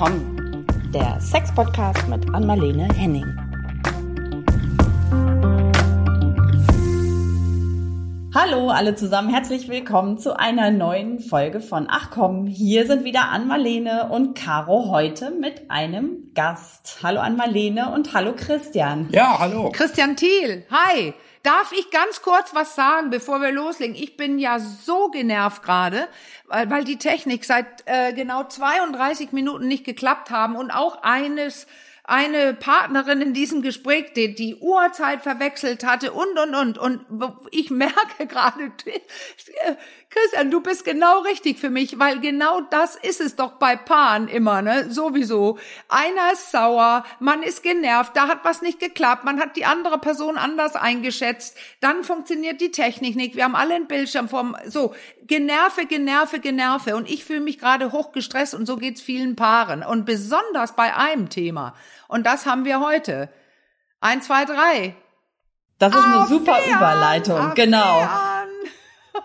komm, der Sex-Podcast mit Anmalene Henning. Hallo alle zusammen, herzlich willkommen zu einer neuen Folge von Ach komm, hier sind wieder Anmalene und Caro heute mit einem Gast. Hallo Anmalene und hallo Christian. Ja, hallo. Christian Thiel, hi. Darf ich ganz kurz was sagen, bevor wir loslegen? Ich bin ja so genervt gerade, weil, weil die Technik seit äh, genau 32 Minuten nicht geklappt haben und auch eines eine Partnerin in diesem Gespräch, die die Uhrzeit verwechselt hatte und, und, und. Und ich merke gerade, Christian, du bist genau richtig für mich, weil genau das ist es doch bei Paaren immer, ne? Sowieso. Einer ist sauer, man ist genervt, da hat was nicht geklappt, man hat die andere Person anders eingeschätzt, dann funktioniert die Technik nicht, wir haben alle einen Bildschirm vom, so, Generve, Generve, Generve. Und ich fühle mich gerade hochgestresst und so geht's vielen Paaren. Und besonders bei einem Thema. Und das haben wir heute. Eins, zwei, drei. Das ist eine super Überleitung. Affären. Genau.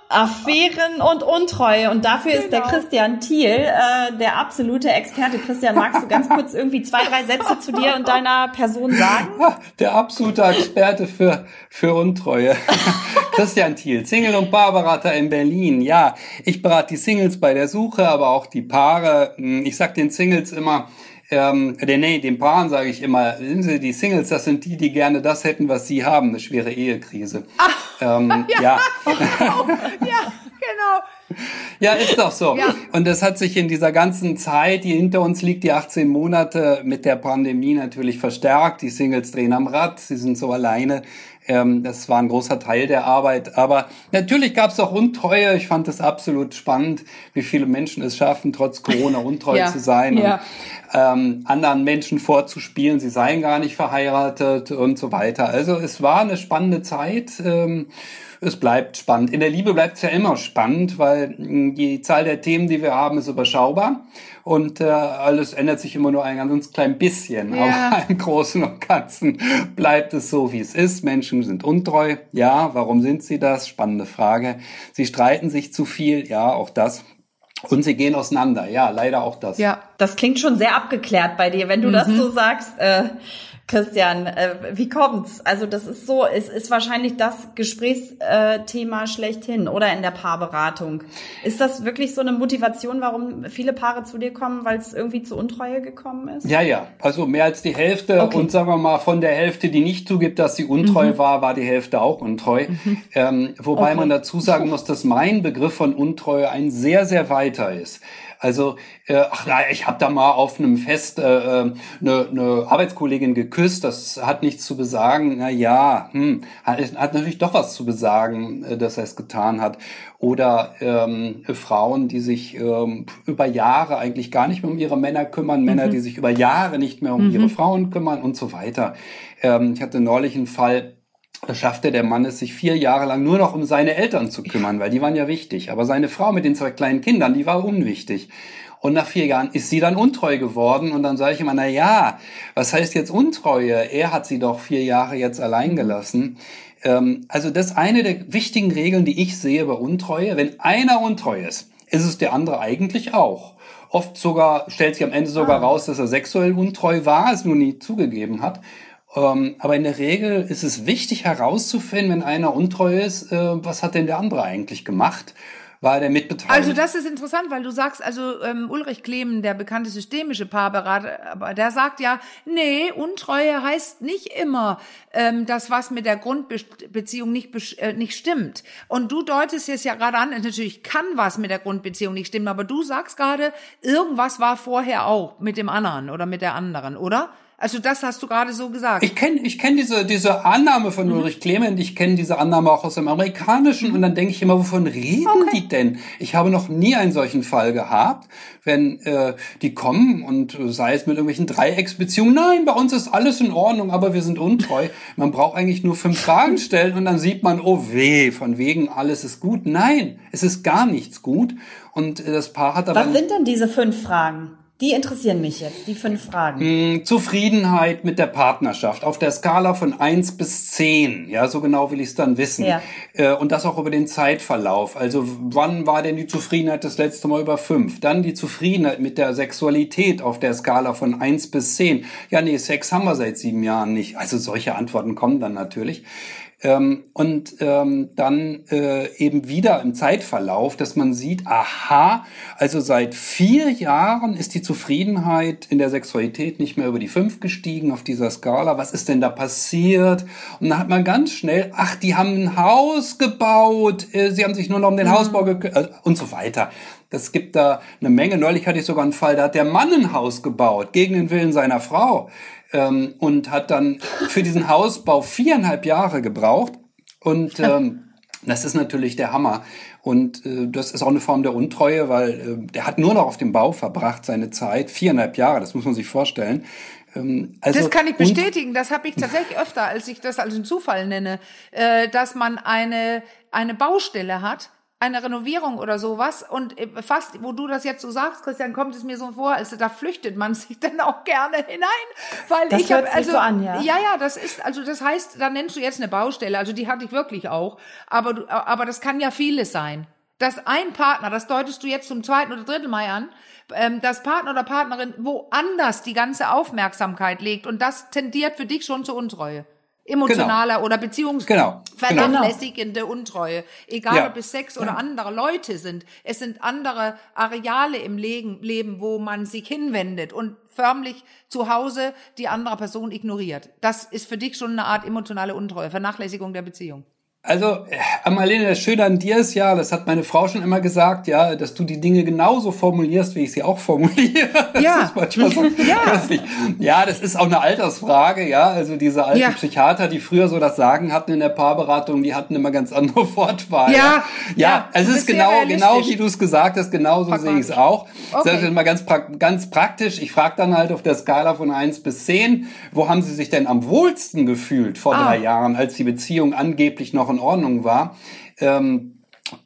Affären und Untreue. Und dafür genau. ist der genau. Christian Thiel äh, der absolute Experte. Christian, magst du ganz kurz irgendwie zwei, drei Sätze zu dir und deiner Person sagen? Der absolute Experte für, für Untreue. Christian Thiel, Single- und Paarberater in Berlin. Ja, ich berate die Singles bei der Suche, aber auch die Paare. Hm, ich sag den Singles immer, ähm, nee, den Paaren sage ich immer, sind sie die Singles, das sind die, die gerne das hätten, was sie haben, eine schwere Ehekrise. Ach, ähm, ja. Ja. Genau. ja, genau. Ja, ist doch so. Ja. Und das hat sich in dieser ganzen Zeit, die hinter uns liegt, die 18 Monate mit der Pandemie natürlich verstärkt. Die Singles drehen am Rad, sie sind so alleine. Ähm, das war ein großer Teil der Arbeit. Aber natürlich gab es auch Untreue. Ich fand es absolut spannend, wie viele Menschen es schaffen, trotz Corona untreu ja. zu sein. Ja. Und, ähm, anderen Menschen vorzuspielen, sie seien gar nicht verheiratet und so weiter. Also es war eine spannende Zeit. Ähm, es bleibt spannend. In der Liebe bleibt es ja immer spannend, weil hm, die Zahl der Themen, die wir haben, ist überschaubar und äh, alles ändert sich immer nur ein ganz klein bisschen. Ja. Aber im Großen und Ganzen bleibt es so, wie es ist. Menschen sind untreu. Ja, warum sind sie das? Spannende Frage. Sie streiten sich zu viel. Ja, auch das. Und sie gehen auseinander. Ja, leider auch das. Ja, das klingt schon sehr abgeklärt bei dir, wenn du mhm. das so sagst. Äh, Christian, äh, wie kommt's? Also das ist so, es ist wahrscheinlich das Gesprächsthema schlechthin oder in der Paarberatung. Ist das wirklich so eine Motivation, warum viele Paare zu dir kommen, weil es irgendwie zu Untreue gekommen ist? Ja, ja. Also mehr als die Hälfte okay. und sagen wir mal von der Hälfte, die nicht zugibt, dass sie untreu mhm. war, war die Hälfte auch untreu. Mhm. Ähm, wobei okay. man dazu sagen muss, dass mein Begriff von Untreue ein sehr, sehr weiter ist. Also, äh, ach na, ich habe da mal auf einem Fest äh, äh, eine, eine Arbeitskollegin geküsst, das hat nichts zu besagen. Na ja, hm, hat, hat natürlich doch was zu besagen, äh, dass er es getan hat. Oder ähm, Frauen, die sich ähm, über Jahre eigentlich gar nicht mehr um ihre Männer kümmern, mhm. Männer, die sich über Jahre nicht mehr um mhm. ihre Frauen kümmern und so weiter. Ähm, ich hatte neulich einen Fall, da schaffte der Mann es, sich vier Jahre lang nur noch um seine Eltern zu kümmern, weil die waren ja wichtig. Aber seine Frau mit den zwei kleinen Kindern, die war unwichtig. Und nach vier Jahren ist sie dann untreu geworden. Und dann sage ich immer, na ja, was heißt jetzt Untreue? Er hat sie doch vier Jahre jetzt allein gelassen. Ähm, also das ist eine der wichtigen Regeln, die ich sehe bei Untreue. Wenn einer untreu ist, ist es der andere eigentlich auch. Oft sogar stellt sich am Ende sogar ah. raus, dass er sexuell untreu war, es nur nie zugegeben hat. Ähm, aber in der Regel ist es wichtig herauszufinden, wenn einer untreu ist, äh, was hat denn der andere eigentlich gemacht? War der mitbeteiligt? Also das ist interessant, weil du sagst, also ähm, Ulrich Klemen, der bekannte systemische Paarberater, aber der sagt ja, nee, Untreue heißt nicht immer, ähm, dass was mit der Grundbeziehung nicht, äh, nicht stimmt. Und du deutest jetzt ja gerade an, natürlich kann was mit der Grundbeziehung nicht stimmen, aber du sagst gerade, irgendwas war vorher auch mit dem anderen oder mit der anderen, oder? Also das hast du gerade so gesagt. Ich kenne ich kenn diese, diese Annahme von mhm. Ulrich Clement, ich kenne diese Annahme auch aus dem Amerikanischen mhm. und dann denke ich immer, wovon reden okay. die denn? Ich habe noch nie einen solchen Fall gehabt, wenn äh, die kommen und äh, sei es mit irgendwelchen Dreiecksbeziehungen, nein, bei uns ist alles in Ordnung, aber wir sind untreu. Man braucht eigentlich nur fünf Fragen stellen und dann sieht man, oh weh, von wegen alles ist gut. Nein, es ist gar nichts gut und äh, das Paar hat aber... Was sind denn diese fünf Fragen? Die interessieren mich jetzt, die fünf Fragen. Hm, Zufriedenheit mit der Partnerschaft auf der Skala von eins bis zehn. Ja, so genau will ich es dann wissen. Ja. Äh, Und das auch über den Zeitverlauf. Also wann war denn die Zufriedenheit das letzte Mal über fünf? Dann die Zufriedenheit mit der Sexualität auf der Skala von eins bis zehn. Ja, nee, Sex haben wir seit sieben Jahren nicht. Also solche Antworten kommen dann natürlich. Ähm, und ähm, dann äh, eben wieder im Zeitverlauf, dass man sieht, aha, also seit vier Jahren ist die Zufriedenheit in der Sexualität nicht mehr über die fünf gestiegen auf dieser Skala. Was ist denn da passiert? Und dann hat man ganz schnell, ach, die haben ein Haus gebaut, äh, sie haben sich nur noch um den Hausbau gekümmert äh, und so weiter. Das gibt da eine Menge. Neulich hatte ich sogar einen Fall, da hat der Mann ein Haus gebaut, gegen den Willen seiner Frau ähm, und hat dann für diesen Hausbau viereinhalb Jahre gebraucht. Und ähm, das ist natürlich der Hammer. Und äh, das ist auch eine Form der Untreue, weil äh, der hat nur noch auf dem Bau verbracht, seine Zeit, viereinhalb Jahre, das muss man sich vorstellen. Ähm, also, Das kann ich bestätigen. Das habe ich tatsächlich öfter, als ich das als einen Zufall nenne, äh, dass man eine eine Baustelle hat, eine Renovierung oder sowas und äh, fast, wo du das jetzt so sagst, Christian, kommt es mir so vor, als da flüchtet man sich dann auch gerne hinein, weil Das ich habe also so an, ja. ja ja, das ist also das heißt, da nennst du jetzt eine Baustelle, also die hatte ich wirklich auch, aber du, aber das kann ja vieles sein. Dass ein Partner, das deutest du jetzt zum zweiten oder dritten Mal an, ähm, dass Partner oder Partnerin woanders die ganze Aufmerksamkeit legt und das tendiert für dich schon zur Untreue. Emotionaler oder Genau, beziehungsvernachlässigende Untreue. Egal, Ja. ob es Sex oder andere Leute sind. Es sind andere Areale im Leben, wo man sich hinwendet und förmlich zu Hause die andere Person ignoriert. Das ist für dich schon eine Art emotionale Untreue, Vernachlässigung der Beziehung. Also, äh, Marlene, das Schöne an dir ist ja, das hat meine Frau schon immer gesagt, ja, dass du die Dinge genauso formulierst, wie ich sie auch formuliere. Das Ja. ist manchmal so Ja. Ja, das ist auch eine Altersfrage, ja. Also diese alten Ja. Psychiater, die früher so das Sagen hatten in der Paarberatung, die hatten immer ganz andere Wortwahl. Ja. Ja, Ja. also es ist genau, genau wie du es gesagt hast, genau so sehe ich es auch. Okay. Das ist immer ganz, prak ganz praktisch. Ich frage dann halt auf der Skala von eins bis zehn, wo haben Sie sich denn am wohlsten gefühlt vor Ah. drei Jahren, als die Beziehung angeblich noch in Ordnung war? Ähm,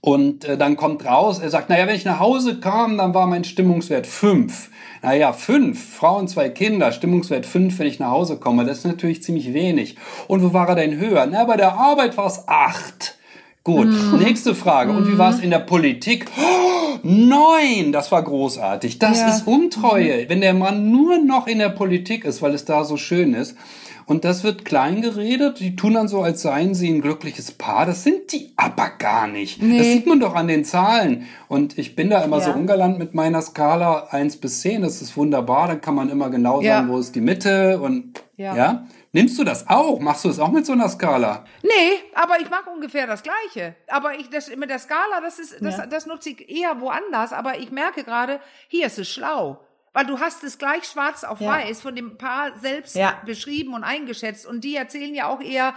und äh, dann kommt raus, er sagt, naja, wenn ich nach Hause kam, dann war mein Stimmungswert fünf. Naja, fünf, Frauen, zwei Kinder, Stimmungswert fünf, wenn ich nach Hause komme. Das ist natürlich ziemlich wenig. Und wo war er denn höher? Na, bei der Arbeit war es acht. Gut, nächste Frage. Und wie war es in der Politik? Oh, neun, das war großartig. Das Ja. ist Untreue, wenn der Mann nur noch in der Politik ist, weil es da so schön ist. Und das wird klein geredet. Die tun dann so, als seien sie ein glückliches Paar. Das sind die aber gar nicht. Das sieht man doch an den Zahlen. Und ich bin da immer so Ja. ungalant mit meiner Skala eins bis zehn. Das ist wunderbar. Dann kann man immer genau Ja. sagen, wo ist die Mitte und Ja. ja. Nimmst du das auch? Machst du es auch mit so einer Skala? Nee, aber ich mache ungefähr das Gleiche. Aber ich, das, mit der Skala, das ist, das, Ja. das nutze ich eher woanders. Aber ich merke gerade, hier ist es schlau. Weil du hast es gleich schwarz auf Ja. weiß von dem Paar selbst Ja. beschrieben und eingeschätzt. Und die erzählen ja auch eher,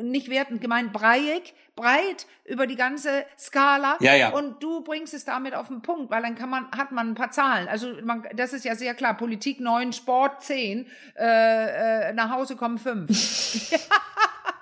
nicht wertend gemeint, breiig, breit über die ganze Skala. Ja, ja. Und du bringst es damit auf den Punkt, weil dann kann man, hat man ein paar Zahlen. Also man, das ist ja sehr klar. Politik 9, Sport 10, äh, äh, nach Hause kommen 5.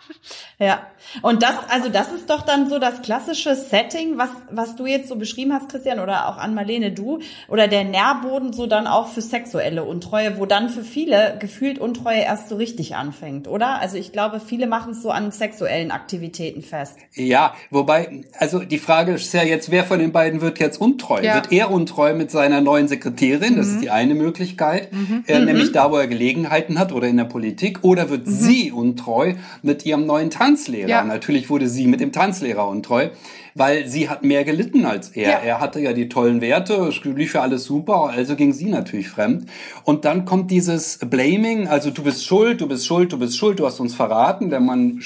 Ja. Und das, also das ist doch dann so das klassische Setting, was, was du jetzt so beschrieben hast, Christian, oder auch an Marlene du, oder der Nährboden so dann auch für sexuelle Untreue, wo dann für viele gefühlt Untreue erst so richtig anfängt, oder? Also ich glaube, viele machen es so an sexuellen Aktivitäten fest. Ja, wobei, also die Frage ist ja jetzt, wer von den beiden wird jetzt untreu? Ja. Wird er untreu mit seiner neuen Sekretärin? Das ist die eine Möglichkeit, äh, nämlich da, wo er Gelegenheiten hat oder in der Politik. Oder wird sie untreu mit ihrem neuen Tanzlehrer? Ja. Natürlich wurde sie mit dem Tanzlehrer untreu, weil sie hat mehr gelitten als er. Ja. Er hatte ja die tollen Werte, es lief ja alles super, also ging sie natürlich fremd. Und dann kommt dieses Blaming, also du bist schuld, du bist schuld, du bist schuld, du hast uns verraten. Der Mann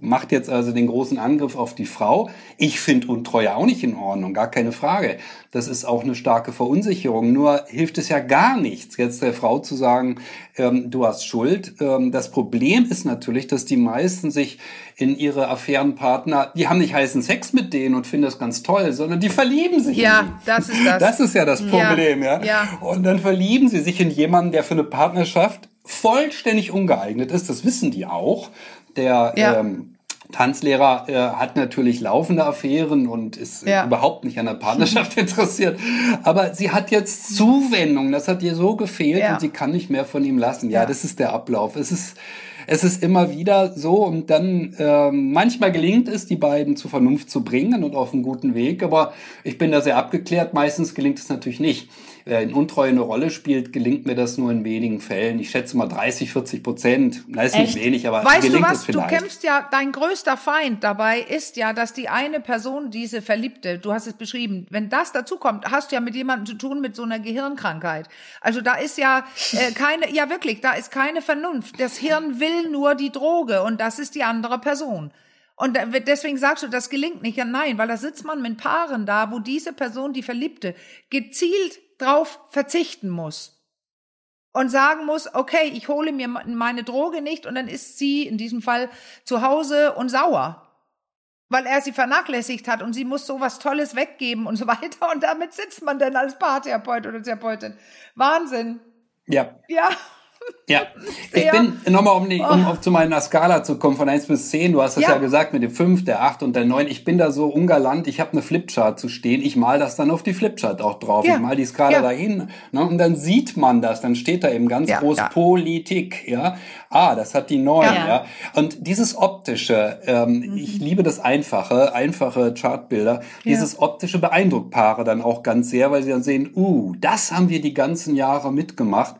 macht jetzt also den großen Angriff auf die Frau. Ich finde Untreue auch nicht in Ordnung, gar keine Frage. Das ist auch eine starke Verunsicherung. Nur hilft es ja gar nichts, jetzt der Frau zu sagen, ähm, du hast Schuld. Ähm, das Problem ist natürlich, dass die meisten sich in ihre Affärenpartner, die haben nicht heißen Sex mit denen und finden das ganz toll, sondern die verlieben sich in Ja, die. das ist das. Das ist ja das Problem, ja. ja. Und dann verlieben sie sich in jemanden, der für eine Partnerschaft vollständig ungeeignet ist. Das wissen die auch. Der, Ja. ähm, Tanzlehrer äh, hat natürlich laufende Affären und ist ja. überhaupt nicht an der Partnerschaft interessiert. Aber sie hat jetzt Zuwendung, das hat ihr so gefehlt ja. und sie kann nicht mehr von ihm lassen. Ja, ja, das ist der Ablauf. Es ist es ist immer wieder so und dann äh, manchmal gelingt es, die beiden zur Vernunft zu bringen und auf einen guten Weg, aber ich bin da sehr abgeklärt. Meistens gelingt es natürlich nicht. Äh, in Untreue eine Rolle spielt, gelingt mir das nur in wenigen Fällen. Ich schätze mal 30, 40 Prozent. Das ist Echt? nicht wenig, aber weißt gelingt du was? Du kämpfst ja, dein größter Feind dabei ist ja, dass die eine Person, diese Verliebte, du hast es beschrieben, wenn das dazu kommt, hast du ja mit jemandem zu tun mit so einer Gehirnkrankheit. Also da ist ja äh, keine, ja wirklich, da ist keine Vernunft. Das Hirn will nur die Droge und das ist die andere Person. Und deswegen sagst du, das gelingt nicht. Ja, nein, weil da sitzt man mit Paaren da, wo diese Person, die Verliebte, gezielt drauf verzichten muss und sagen muss, okay, ich hole mir meine Droge nicht und dann ist sie in diesem Fall zu Hause und sauer, weil er sie vernachlässigt hat und sie muss so was Tolles weggeben und so weiter und damit sitzt man dann als Paartherapeut oder Therapeutin. Wahnsinn. Ja. Ja. Ja, ich bin nochmal, um, um auf zu meiner Skala zu kommen, von 1 bis 10, du hast es ja. ja. gesagt mit dem 5, der 8 und der 9. Ich bin da so ungalant, ich habe eine Flipchart zu stehen, ich mal das dann auf die Flipchart auch drauf. Ja. Ich mal die Skala ja. dahin ne, und dann sieht man das, dann steht da eben ganz groß Politik, ja. Ah, das hat die 9, ja. Und dieses optische, ähm, mhm. ich liebe das einfache, einfache Chartbilder, dieses optische beeindruckt Paare dann auch ganz sehr, weil sie dann sehen, uh, das haben wir die ganzen Jahre mitgemacht.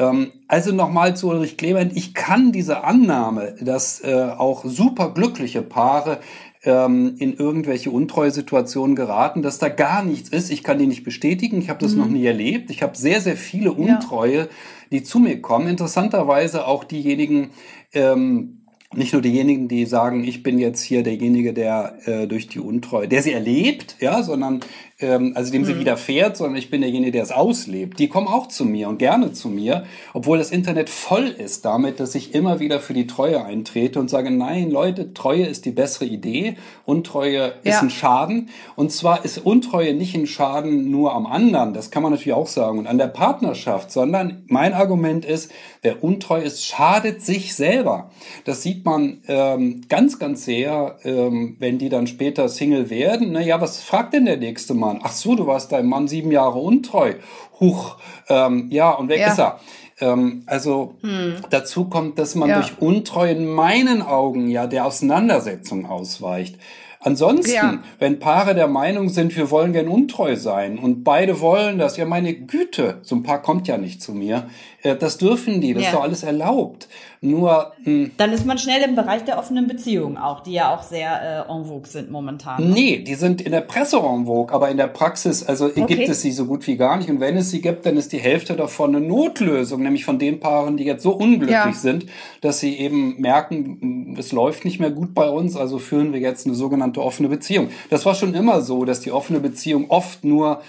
Ähm, also nochmal zu Ulrich Clement. Ich kann diese Annahme, dass äh, auch super glückliche Paare ähm, in irgendwelche Untreu-Situationen geraten, dass da gar nichts ist. Ich kann die nicht bestätigen. Ich habe das mhm. noch nie erlebt. Ich habe sehr, sehr viele Untreue, ja. die zu mir kommen. Interessanterweise auch diejenigen, ähm, nicht nur diejenigen, die sagen, ich bin jetzt hier derjenige, der äh, durch die Untreue, der sie erlebt, ja, sondern ähm, also dem mhm. sie widerfährt, sondern ich bin derjenige, der es auslebt. Die kommen auch zu mir und gerne zu mir, obwohl das Internet voll ist damit, dass ich immer wieder für die Treue eintrete und sage, nein, Leute, Treue ist die bessere Idee, Untreue ja. ist ein Schaden. Und zwar ist Untreue nicht ein Schaden nur am anderen, das kann man natürlich auch sagen, und an der Partnerschaft, sondern mein Argument ist, wer untreu ist, schadet sich selber. Das sieht man ähm, ganz, ganz sehr, ähm, wenn die dann später Single werden. Naja, was fragt denn der nächste Mann? Mann. Ach so, du warst deinem Mann sieben Jahre untreu. Huch, ähm, ja, und weg ja. ist er. Ähm, also hm. dazu kommt, dass man ja. durch Untreue in meinen Augen ja der Auseinandersetzung ausweicht. Ansonsten, ja. wenn Paare der Meinung sind, wir wollen gern untreu sein und beide wollen das, ja meine Güte, so ein Paar kommt ja nicht zu mir, äh, das dürfen die, das ja. ist doch alles erlaubt. Nur mh, hm. dann ist man schnell im Bereich der offenen Beziehungen auch, die ja auch sehr äh, en vogue sind momentan. Ne? Nee, die sind in der Presse en vogue, aber in der Praxis, also okay. gibt es sie so gut wie gar nicht. Und wenn es sie gibt, dann ist die Hälfte davon eine Notlösung, nämlich von den Paaren, die jetzt so unglücklich ja. sind, dass sie eben merken, hm, es läuft nicht mehr gut bei uns, also führen wir jetzt eine sogenannte offene Beziehung. Das war schon immer so, dass die offene Beziehung oft nur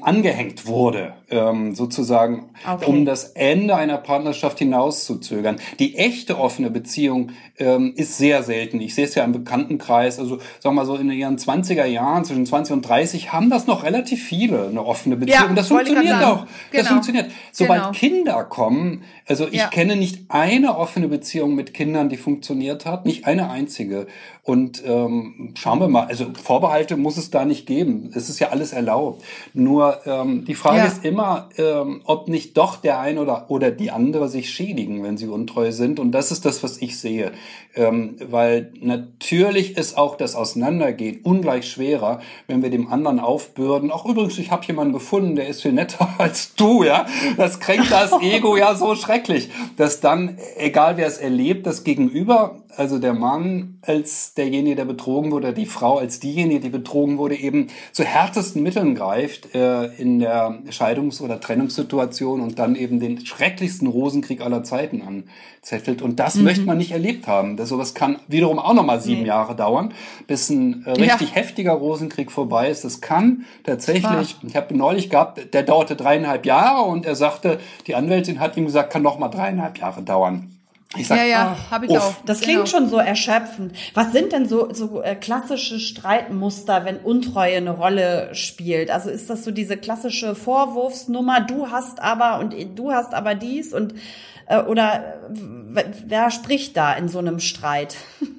angehängt wurde, ähm, sozusagen, okay. um das Ende einer Partnerschaft hinauszuzögern. Die echte offene Beziehung ähm, ist sehr selten. Ich sehe es ja im Bekanntenkreis, also sagen wir mal so in ihren 20er Jahren, zwischen 20 und 30, haben das noch relativ viele, eine offene Beziehung. Ja, das funktioniert auch. Genau. Das funktioniert. Sobald genau. Kinder kommen, also ich ja. kenne nicht eine offene Beziehung mit Kindern, die funktioniert hat, nicht eine einzige. Und ähm, schauen wir mal, also Vorbehalte muss es da nicht geben. Es ist ja alles erlaubt. Nur ähm, die Frage ja. ist immer, ähm, ob nicht doch der eine oder, oder die andere sich schädigen, wenn sie untreu sind. Und das ist das, was ich sehe. Ähm, weil natürlich ist auch das Auseinandergehen ungleich schwerer, wenn wir dem anderen aufbürden. Auch übrigens, ich habe jemanden gefunden, der ist viel netter als du, ja. Das kränkt das Ego ja so schrecklich, dass dann, egal wer es erlebt, das Gegenüber also der Mann als derjenige, der betrogen wurde, die Frau als diejenige, die betrogen wurde, eben zu härtesten Mitteln greift äh, in der Scheidungs- oder Trennungssituation und dann eben den schrecklichsten Rosenkrieg aller Zeiten anzettelt. Und das mhm. möchte man nicht erlebt haben. Das, sowas kann wiederum auch nochmal sieben nee. Jahre dauern, bis ein äh, richtig ja. heftiger Rosenkrieg vorbei ist. Das kann tatsächlich, ich habe neulich gehabt, der dauerte dreieinhalb Jahre und er sagte, die Anwältin hat ihm gesagt, kann nochmal dreieinhalb Jahre dauern. Ich sag, ja, ja, oh, habe ich uff. auch. Das klingt genau. schon so erschöpfend. Was sind denn so, so äh, klassische Streitmuster, wenn Untreue eine Rolle spielt? Also ist das so diese klassische Vorwurfsnummer, du hast aber und du hast aber dies und äh, oder wer spricht da in so einem Streit?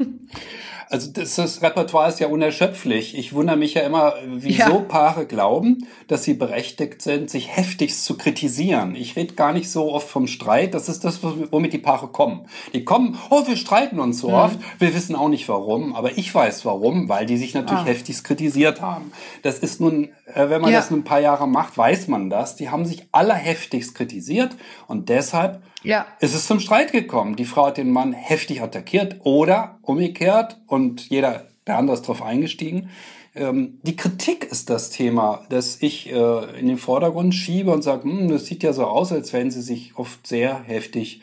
also das, das Repertoire ist ja unerschöpflich. Ich wundere mich ja immer, wieso Ja. Paare glauben, dass sie berechtigt sind, sich heftigst zu kritisieren. Ich rede gar nicht so oft vom Streit. Das ist das, womit die Paare kommen. Die kommen, oh, wir streiten uns so oft. Wir wissen auch nicht warum, aber ich weiß warum, weil die sich natürlich Ah. heftigst kritisiert haben. Das ist nun, äh, wenn man Ja. das nun ein paar Jahre macht, weiß man das. Die haben sich alle heftigst kritisiert und deshalb Ja. es ist zum Streit gekommen. Die Frau hat den Mann heftig attackiert oder umgekehrt und jeder, der andere ist drauf eingestiegen. Ähm, die Kritik ist das Thema, das ich äh, in den Vordergrund schiebe und sage, hm, das sieht ja so aus, als wenn sie sich oft sehr heftig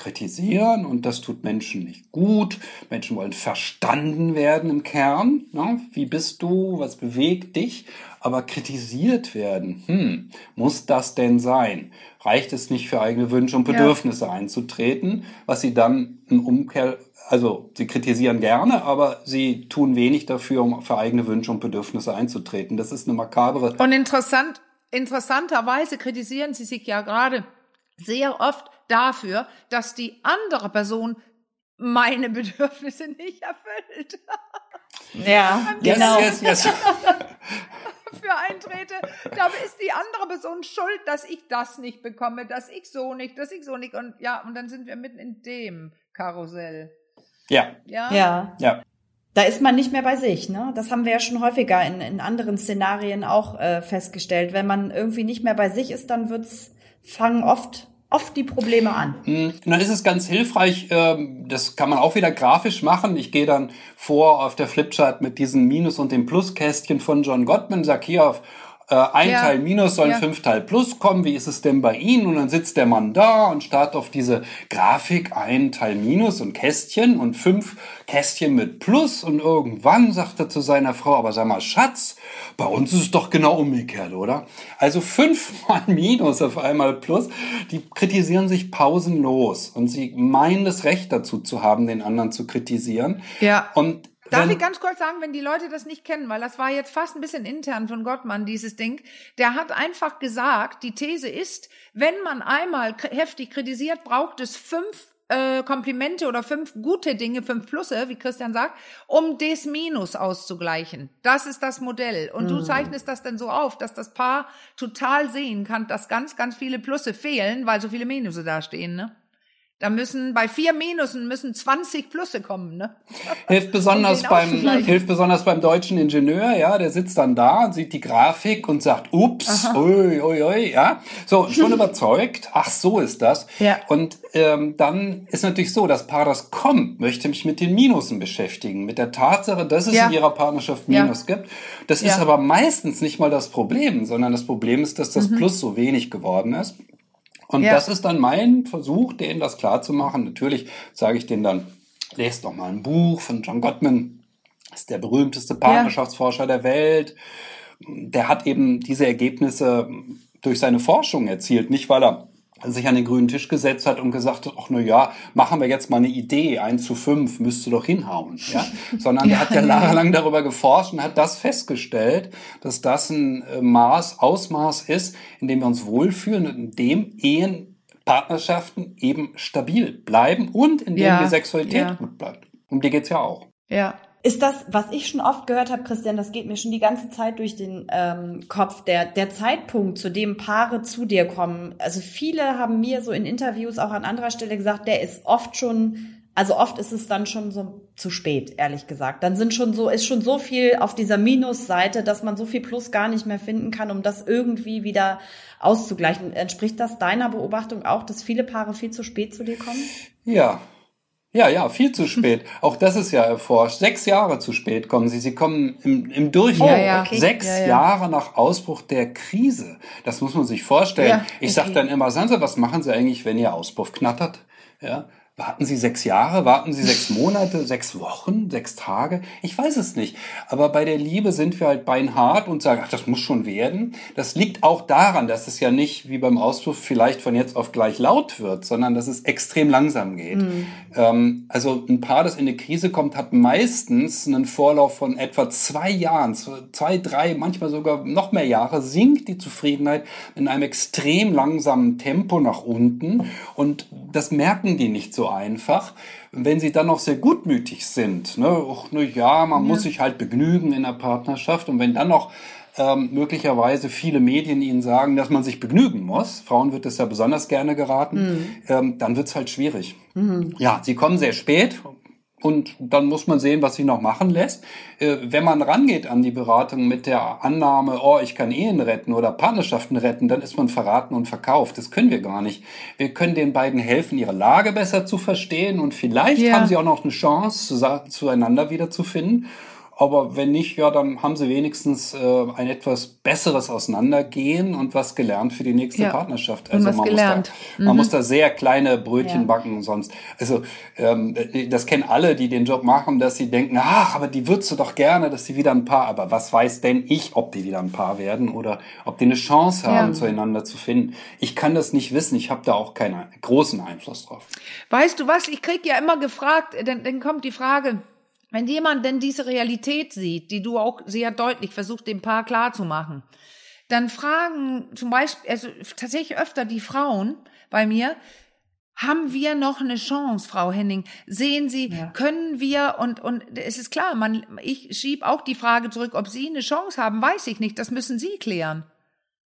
kritisieren und das tut Menschen nicht gut. Menschen wollen verstanden werden im Kern. Ne? Wie bist du? Was bewegt dich? Aber kritisiert werden, hm, muss das denn sein? Reicht es nicht für eigene Wünsche und Ja. Bedürfnisse einzutreten, was sie dann im Umkehr, also sie kritisieren gerne, aber sie tun wenig dafür, um für eigene Wünsche und Bedürfnisse einzutreten. Das ist eine makabere Und interessant, interessanterweise kritisieren sie sich ja gerade sehr oft dafür, dass die andere Person meine Bedürfnisse nicht erfüllt. Ja, genau. Yes, yes, yes. Für eintrete, da ist die andere Person schuld, dass ich das nicht bekomme, dass ich so nicht, dass ich so nicht und ja, und dann sind wir mitten in dem Karussell. Ja, Ja. Ja. ja. Da ist man nicht mehr bei sich, ne? Das haben wir ja schon häufiger in, in anderen Szenarien auch äh, festgestellt. Wenn man irgendwie nicht mehr bei sich ist, dann wird's, fangen oft, oft die Probleme an. Mm, Und dann ist es ganz hilfreich, ähm, das kann man auch wieder grafisch machen. Ich gehe dann vor auf der Flipchart mit diesem Minus- und dem Pluskästchen von John Gottman, sag hier auf äh, ein Ja. Teil Minus soll Ja. fünf Teil Plus kommen. Wie ist es denn bei Ihnen? Und dann sitzt der Mann da und starrt auf diese Grafik ein Teil Minus und Kästchen und fünf Kästchen mit Plus. Und irgendwann sagt er zu seiner Frau, aber sag mal, Schatz, bei uns ist es doch genau umgekehrt, oder? Also fünfmal Minus auf einmal Plus. Die kritisieren sich pausenlos und sie meinen das Recht dazu zu haben, den anderen zu kritisieren. Ja. Und Darf wenn- ich ganz kurz sagen, wenn die Leute das nicht kennen, weil das war jetzt fast ein bisschen intern von Gottmann, dieses Ding, der hat einfach gesagt, die These ist, wenn man einmal heftig kritisiert, braucht es fünf äh, Komplimente oder fünf gute Dinge, fünf Plusse, wie Christian sagt, um des Minus auszugleichen. Das ist das Modell. Und du zeichnest das dann so auf, dass das Paar total sehen kann, dass ganz, ganz viele Plusse fehlen, weil so viele Minusse da stehen, ne? Da müssen, bei vier Minusen müssen 20 Plusse kommen, ne? Hilft besonders beim hilft besonders beim deutschen Ingenieur, ja, der sitzt dann da und sieht die Grafik und sagt, ups, ui, ui, ui, ja, so schon überzeugt. Ach, so ist das. Ja. Und ähm, dann ist natürlich so, das Paar, das kommt, möchte mich mit den Minusen beschäftigen, mit der Tatsache, dass es Ja. in ihrer Partnerschaft Ja. Minus gibt. Das Ja. ist aber meistens nicht mal das Problem, sondern das Problem ist, dass das Plus so wenig geworden ist. Und. Ja. das ist dann mein Versuch, denen das klarzumachen. Natürlich sage ich denen dann, lest doch mal ein Buch von John Gottman. Das ist der berühmteste Partnerschaftsforscher der Welt. Der hat eben diese Ergebnisse durch seine Forschung erzielt, nicht weil er sich an den grünen Tisch gesetzt hat und gesagt hat, ach na ja, machen wir jetzt mal eine Idee, 1 zu 5 müsste doch hinhauen, ja, sondern der hat ja jahrelang darüber geforscht und hat das festgestellt, dass das ein äh, Maß, Ausmaß ist, in dem wir uns wohlfühlen und in dem Ehen, Partnerschaften eben stabil bleiben und in dem Ja, die Sexualität ja. gut bleibt. Um die geht's ja auch. Ja. Ist das, was ich schon oft gehört habe, Christian, das geht mir schon die ganze Zeit durch den ähm, Kopf, der, der Zeitpunkt, zu dem Paare zu dir kommen. Also viele haben mir so in Interviews auch an anderer Stelle gesagt, der ist oft schon, also oft ist es dann schon so zu spät, ehrlich gesagt. Dann sind schon so, ist schon so viel auf dieser Minusseite, dass man so viel Plus gar nicht mehr finden kann, um das irgendwie wieder auszugleichen. Entspricht das deiner Beobachtung auch, dass viele Paare viel zu spät zu dir kommen? Ja. Ja, ja, viel zu spät. Auch das ist ja erforscht. Sechs Jahre zu spät kommen sie. Sie kommen im, im Durchschnitt Ja, ja. Okay. sechs Ja, ja. Jahre nach Ausbruch der Krise. Das muss man sich vorstellen. Ich okay. dann immer, sagen Sie, was machen Sie eigentlich, wenn Ihr Auspuff knattert? Ja. Warten Sie sechs Jahre? Warten Sie sechs Monate? Sechs Wochen? Sechs Tage? Ich weiß es nicht. Aber bei der Liebe sind wir halt beinhart und sagen, ach, das muss schon werden. Das liegt auch daran, dass es ja nicht wie beim Auspuff vielleicht von jetzt auf gleich laut wird, sondern dass es extrem langsam geht. Ähm, also ein Paar, das in eine Krise kommt, hat meistens einen Vorlauf von etwa zwei Jahren, zwei, drei, manchmal sogar noch mehr Jahre, sinkt die Zufriedenheit in einem extrem langsamen Tempo nach unten und das merken die nicht so einfach. Wenn sie dann noch sehr gutmütig sind, ne, ach, ne ja, man ja. muss sich halt begnügen in der Partnerschaft und wenn dann noch ähm, möglicherweise viele Medien ihnen sagen, dass man sich begnügen muss, Frauen wird das ja besonders gerne geraten, mhm. ähm, dann wird's halt schwierig. Mhm. Ja, sie kommen sehr spät, und dann muss man sehen, was sich noch machen lässt. Äh, wenn man rangeht an die Beratung mit der Annahme, oh, ich kann Ehen retten oder Partnerschaften retten, dann ist man verraten und verkauft. Das können wir gar nicht. Wir können den beiden helfen, ihre Lage besser zu verstehen und vielleicht ja. haben sie auch noch eine Chance, zueinander wiederzufinden. Aber wenn nicht, ja, dann haben sie wenigstens äh, ein etwas besseres Auseinandergehen und was gelernt für die nächste ja. Partnerschaft. Also und was man gelernt. Muss da, mhm. Man muss da sehr kleine Brötchen ja. backen sonst. Also ähm, das kennen alle, die den Job machen, dass sie denken, ach, aber die würdest du doch gerne, dass sie wieder ein Paar. Aber was weiß denn ich, ob die wieder ein Paar werden oder ob die eine Chance haben, ja. zueinander zu finden? Ich kann das nicht wissen. Ich habe da auch keinen großen Einfluss drauf. Weißt du was? Ich krieg ja immer gefragt, dann, dann kommt die Frage wenn jemand denn diese Realität sieht, die du auch sehr deutlich versuchst, dem Paar klarzumachen, dann fragen zum Beispiel, also tatsächlich öfter die Frauen bei mir, haben wir noch eine Chance, Frau Henning? Sehen Sie, ja. können wir und und es ist klar, man ich schieb auch die Frage zurück, ob Sie eine Chance haben, weiß ich nicht, das müssen Sie klären.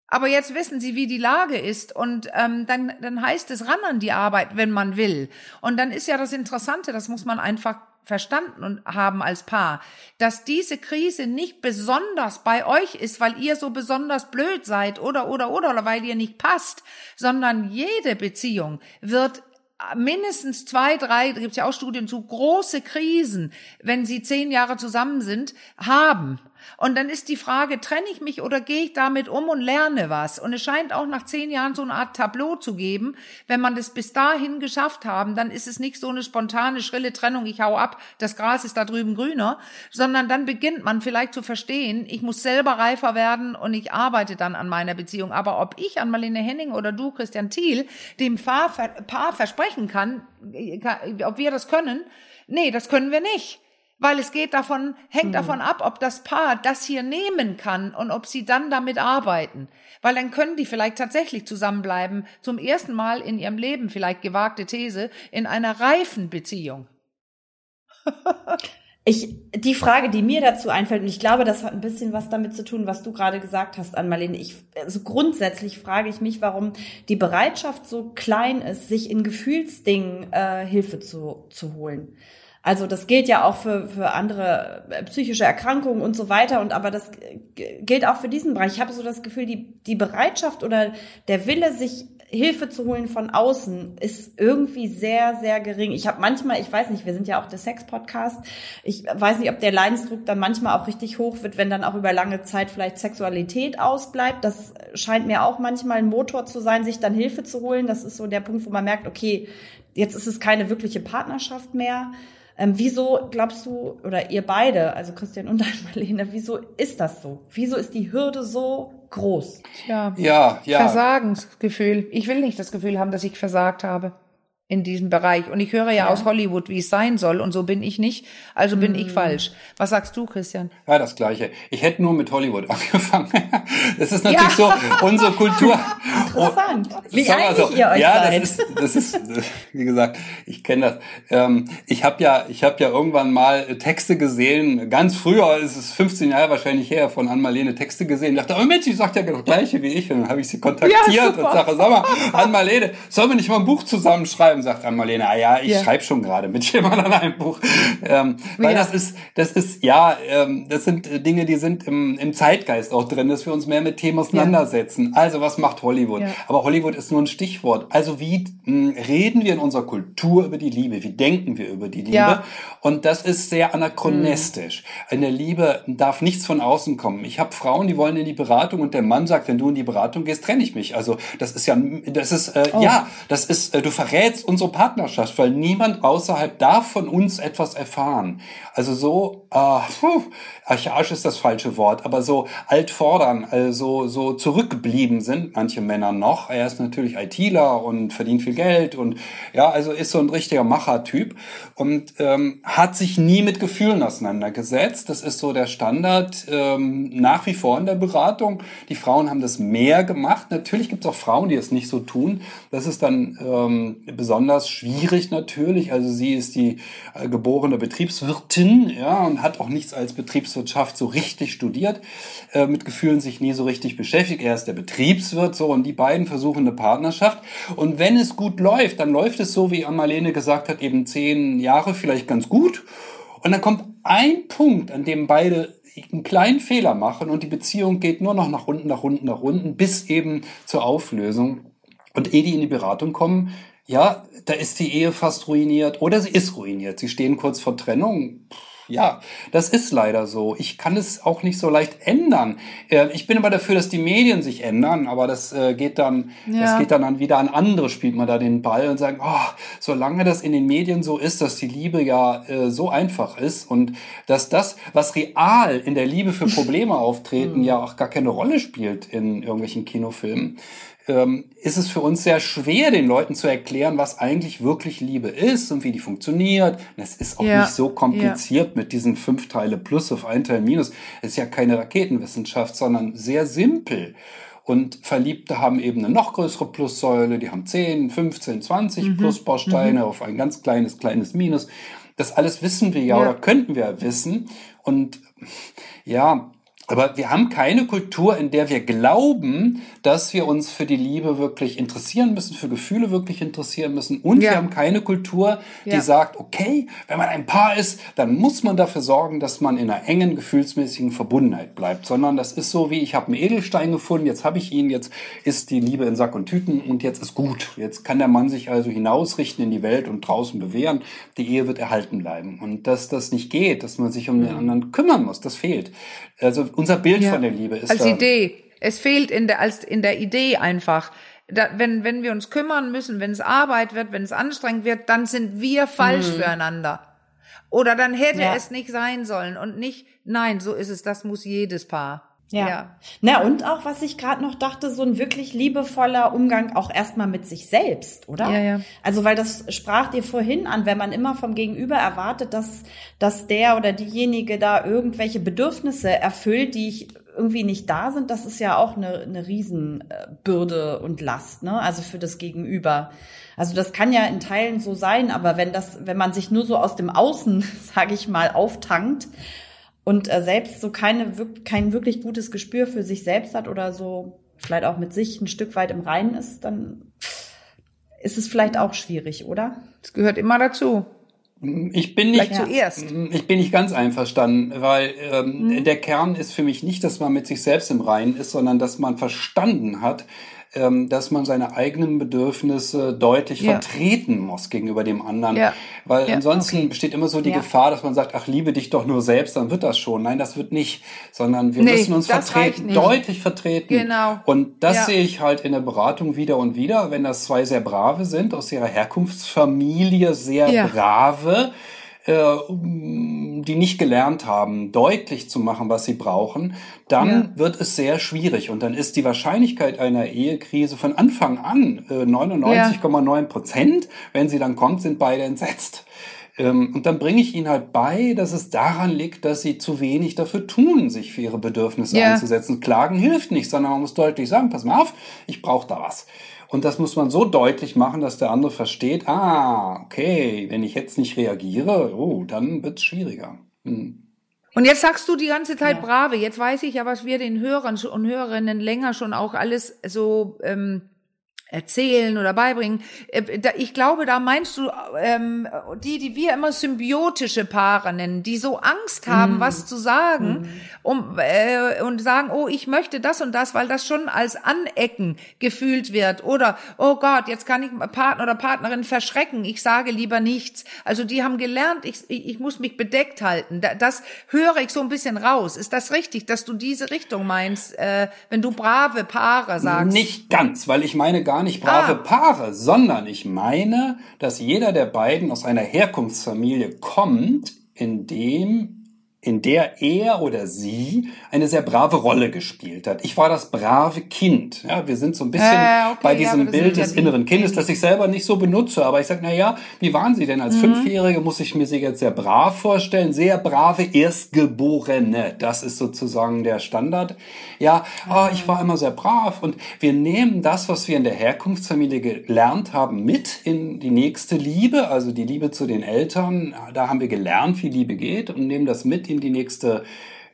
Aber jetzt wissen Sie, wie die Lage ist und ähm, dann dann heißt es ran an die Arbeit, wenn man will. Und dann ist ja das Interessante, das muss man einfach verstanden und haben als Paar, dass diese Krise nicht besonders bei euch ist, weil ihr so besonders blöd seid oder oder oder oder weil ihr nicht passt, sondern jede Beziehung wird mindestens zwei, drei, da gibt es ja auch Studien zu, große Krisen, wenn sie zehn Jahre zusammen sind, haben. Und dann ist die Frage, trenne ich mich oder gehe ich damit um und lerne was? Und es scheint auch nach zehn Jahren so eine Art Tableau zu geben. Wenn man das bis dahin geschafft haben, dann ist es nicht so eine spontane, schrille Trennung, ich hau ab, das Gras ist da drüben grüner, sondern dann beginnt man vielleicht zu verstehen, ich muss selber reifer werden und ich arbeite dann an meiner Beziehung. Aber ob ich an Marlene Henning oder du, Christian Thiel, dem Paar, Paar versprechen kann, ob wir das können, nee, das können wir nicht weil es geht davon, hängt hm. davon ab, ob das Paar das hier nehmen kann und ob sie dann damit arbeiten. Weil dann können die vielleicht tatsächlich zusammenbleiben, zum ersten Mal in ihrem Leben, vielleicht gewagte These, in einer reifen Beziehung. Ich, die Frage, die mir dazu einfällt, und ich glaube, das hat ein bisschen was damit zu tun, was du gerade gesagt hast, Ann-Marlene. Ich, also grundsätzlich frage ich mich, warum die Bereitschaft so klein ist, sich in Gefühlsdingen äh, Hilfe zu, zu holen. Also das gilt ja auch für, für andere äh, psychische Erkrankungen und so weiter. Und aber das gilt auch für diesen Bereich. Ich habe so das Gefühl, die, die Bereitschaft oder der Wille, sich Hilfe zu holen von außen, ist irgendwie sehr, sehr gering. Ich habe manchmal, ich weiß nicht, wir sind ja auch der Sex-Podcast. Ich weiß nicht, ob der Leidensdruck dann manchmal auch richtig hoch wird, wenn dann auch über lange Zeit vielleicht Sexualität ausbleibt. Das scheint mir auch manchmal ein Motor zu sein, sich dann Hilfe zu holen. Das ist so der Punkt, wo man merkt, okay, jetzt ist es keine wirkliche Partnerschaft mehr. Ähm, wieso glaubst du, oder ihr beide, also Christian und Marlene, wieso ist das so? Wieso ist die Hürde so groß? Tja, ja, ja. Versagensgefühl. Ich will nicht das Gefühl haben, dass ich versagt habe in diesem Bereich. Und ich höre ja, ja, aus Hollywood, wie es sein soll. Und so bin ich nicht. Also bin hm. ich falsch. Was sagst du, Christian? Ja, das Gleiche. Ich hätte nur mit Hollywood angefangen. das ist natürlich ja. so unsere Kultur. Interessant. Oh, wie einig so, ihr euch Ja, seid. das ist, das ist, wie gesagt, ich kenne das. Ähm, ich habe ja, ich habe ja irgendwann mal Texte gesehen. Ganz früher, es ist 15 Jahre wahrscheinlich her, von Ann-Marlene Texte gesehen. Ich dachte, oh Mensch, die sagt ja das Gleiche wie ich. Und dann habe ich sie kontaktiert ja, und sage, sag mal, Ann-Marlene, sollen wir nicht mal ein Buch zusammenschreiben? Sagt dann Marlene, ah ja, ich ja. schreibe schon gerade mit jemand an einem Buch. Ähm, weil ja. das ist, das ist, ja, ähm, das sind Dinge, die sind im, im Zeitgeist auch drin, dass wir uns mehr mit Themen auseinandersetzen. Ja. Also was macht Hollywood? Aber Hollywood ist nur ein Stichwort. Also wie mh, hm, reden wir in unserer Kultur über die Liebe? Wie denken wir über die Liebe? Und das ist sehr anachronistisch. Mhm. In der Liebe darf nichts von außen kommen. Ich habe Frauen, die wollen in die Beratung und der Mann sagt, wenn du in die Beratung gehst, trenne ich mich. Also das ist ja, das ist, äh, oh. ja, das ist, äh, du verrätst unsere Partnerschaft, weil niemand außerhalb darf von uns etwas erfahren. Also so, äh, puh, archaisch ist das falsche Wort, aber so altfordern, also so zurückgeblieben sind manche Männer noch. Er ist natürlich ITler und verdient viel Geld und ja, also ist so ein richtiger Machertyp und ähm, hat sich nie mit Gefühlen auseinandergesetzt. Das ist so der Standard ähm, nach wie vor in der Beratung. Die Frauen haben das mehr gemacht. Natürlich gibt es auch Frauen, die es nicht so tun. Das ist dann ähm, besonders schwierig natürlich. Also sie ist die äh, geborene Betriebswirtin ja, und hat auch nichts als Betriebswirtschaft so richtig studiert, äh, mit Gefühlen sich nie so richtig beschäftigt. Er ist der Betriebswirt so und die beiden versuchen eine Partnerschaft. Und wenn es gut läuft, dann läuft es so, wie Marlene gesagt hat, eben zehn Jahre vielleicht ganz gut. Und dann kommt ein Punkt, an dem beide einen kleinen Fehler machen und die Beziehung geht nur noch nach unten, nach unten, nach unten, bis eben zur Auflösung. Und ehe die in die Beratung kommen, ja, da ist die Ehe fast ruiniert oder sie ist ruiniert. Sie stehen kurz vor Trennung. Ja, das ist leider so. Ich kann es auch nicht so leicht ändern. Äh, ich bin aber dafür, dass die Medien sich ändern, aber das äh, geht dann, ja. das geht dann wieder an andere, spielt man da den Ball und sagt, oh, solange das in den Medien so ist, dass die Liebe ja äh, so einfach ist und dass das, was real in der Liebe für Probleme auftreten, ja auch gar keine Rolle spielt in irgendwelchen Kinofilmen ähm, ist es für uns sehr schwer, den Leuten zu erklären, was eigentlich wirklich Liebe ist und wie die funktioniert. es ist auch ja. nicht so kompliziert ja. mit diesen fünf Teile Plus auf ein Teil Minus. Es ist ja keine Raketenwissenschaft, sondern sehr simpel. Und Verliebte haben eben eine noch größere Plussäule, die haben 10, 15, 20 mhm. Plusbausteine mhm. auf ein ganz kleines, kleines Minus. Das alles wissen wir ja, ja. oder könnten wir wissen. Und ja, aber wir haben keine Kultur, in der wir glauben, dass wir uns für die Liebe wirklich interessieren müssen, für Gefühle wirklich interessieren müssen. Und ja. wir haben keine Kultur, die ja. sagt, okay, wenn man ein Paar ist, dann muss man dafür sorgen, dass man in einer engen gefühlsmäßigen Verbundenheit bleibt. Sondern das ist so wie, ich habe einen Edelstein gefunden, jetzt habe ich ihn, jetzt ist die Liebe in Sack und Tüten und jetzt ist gut. Jetzt kann der Mann sich also hinausrichten in die Welt und draußen bewähren. Die Ehe wird erhalten bleiben. Und dass das nicht geht, dass man sich um den mhm. anderen kümmern muss, das fehlt. Also unser Bild ja. von der Liebe ist als da, Idee. Es fehlt in der als in der Idee einfach. Da, wenn wenn wir uns kümmern müssen, wenn es Arbeit wird, wenn es anstrengend wird, dann sind wir falsch mhm. füreinander. Oder dann hätte ja. es nicht sein sollen und nicht nein, so ist es. Das muss jedes Paar. Ja. ja. Na, und auch, was ich gerade noch dachte, so ein wirklich liebevoller Umgang auch erstmal mit sich selbst, oder? Ja, ja. Also, weil das sprach dir vorhin an, wenn man immer vom Gegenüber erwartet, dass, dass der oder diejenige da irgendwelche Bedürfnisse erfüllt, die ich irgendwie nicht da sind, das ist ja auch eine, eine Riesenbürde und Last, ne? Also für das Gegenüber. Also das kann ja in Teilen so sein, aber wenn das, wenn man sich nur so aus dem Außen, sage ich mal, auftankt und äh, selbst so keine, kein wirklich gutes Gespür für sich selbst hat oder so vielleicht auch mit sich ein Stück weit im Reinen ist, dann ist es vielleicht auch schwierig, oder? Es gehört immer dazu. Ich bin nicht zuerst. Ich bin nicht ganz einverstanden, weil ähm, mhm. der Kern ist für mich nicht, dass man mit sich selbst im Reinen ist, sondern dass man verstanden hat, ähm, dass man seine eigenen Bedürfnisse deutlich ja. vertreten muss gegenüber dem anderen. Ja. Weil ja, ansonsten okay. besteht immer so die Gefahr, dass man sagt, ach, liebe dich doch nur selbst, dann wird das schon. Nein, das wird nicht, sondern wir nee, müssen uns vertreten, deutlich vertreten. Genau. Und das sehe ich halt in der Beratung wieder und wieder, wenn das zwei sehr brave sind, aus ihrer Herkunftsfamilie sehr brave, die nicht gelernt haben, deutlich zu machen, was sie brauchen, dann ja. wird es sehr schwierig. Und dann ist die Wahrscheinlichkeit einer Ehekrise von Anfang an äh, 99,9 Prozent. Wenn sie dann kommt, sind beide entsetzt. Ähm, und dann bringe ich ihnen halt bei, dass es daran liegt, dass sie zu wenig dafür tun, sich für ihre Bedürfnisse ja. einzusetzen. Klagen hilft nicht, sondern man muss deutlich sagen, pass mal auf, ich brauche da was. Und das muss man so deutlich machen, dass der andere versteht, ah, okay, wenn ich jetzt nicht reagiere, oh, dann wird's schwieriger. Hm. Und jetzt sagst du die ganze Zeit ja. brave. Jetzt weiß ich ja, was wir den Hörern und Hörerinnen länger schon auch alles so ähm, erzählen oder beibringen. Äh, ich glaube, da meinst du ähm, die, die wir immer symbiotische Paare nennen, die so Angst haben, mm. was zu sagen, mm. um äh, und sagen, oh, ich möchte das und das, weil das schon als Anecken gefühlt wird. Oder oh Gott, jetzt kann ich Partner oder Partnerin verschrecken. Ich sage lieber nichts. Also die haben gelernt, ich, ich muss mich bedeckt halten. Das höre ich so ein bisschen raus. Ist das richtig, dass du diese Richtung meinst, äh, wenn du brave Paare sagst? Nicht ganz, weil ich meine gar nicht brave ah. Paare, sondern ich meine, dass jeder der beiden aus einer Herkunftsfamilie kommt, in dem in der er oder sie eine sehr brave Rolle gespielt hat. Ich war das brave Kind. Ja, wir sind so ein bisschen äh, okay, bei diesem ja, Bild des inneren Kindes, das ich selber nicht so benutze. Aber ich sage, na ja, wie waren Sie denn als mhm. Fünfjährige? Muss ich mir Sie jetzt sehr brav vorstellen? Sehr brave Erstgeborene. Das ist sozusagen der Standard. Ja, oh, ich war immer sehr brav. Und wir nehmen das, was wir in der Herkunftsfamilie gelernt haben, mit in die nächste Liebe, also die Liebe zu den Eltern. Da haben wir gelernt, wie Liebe geht und nehmen das mit in die nächste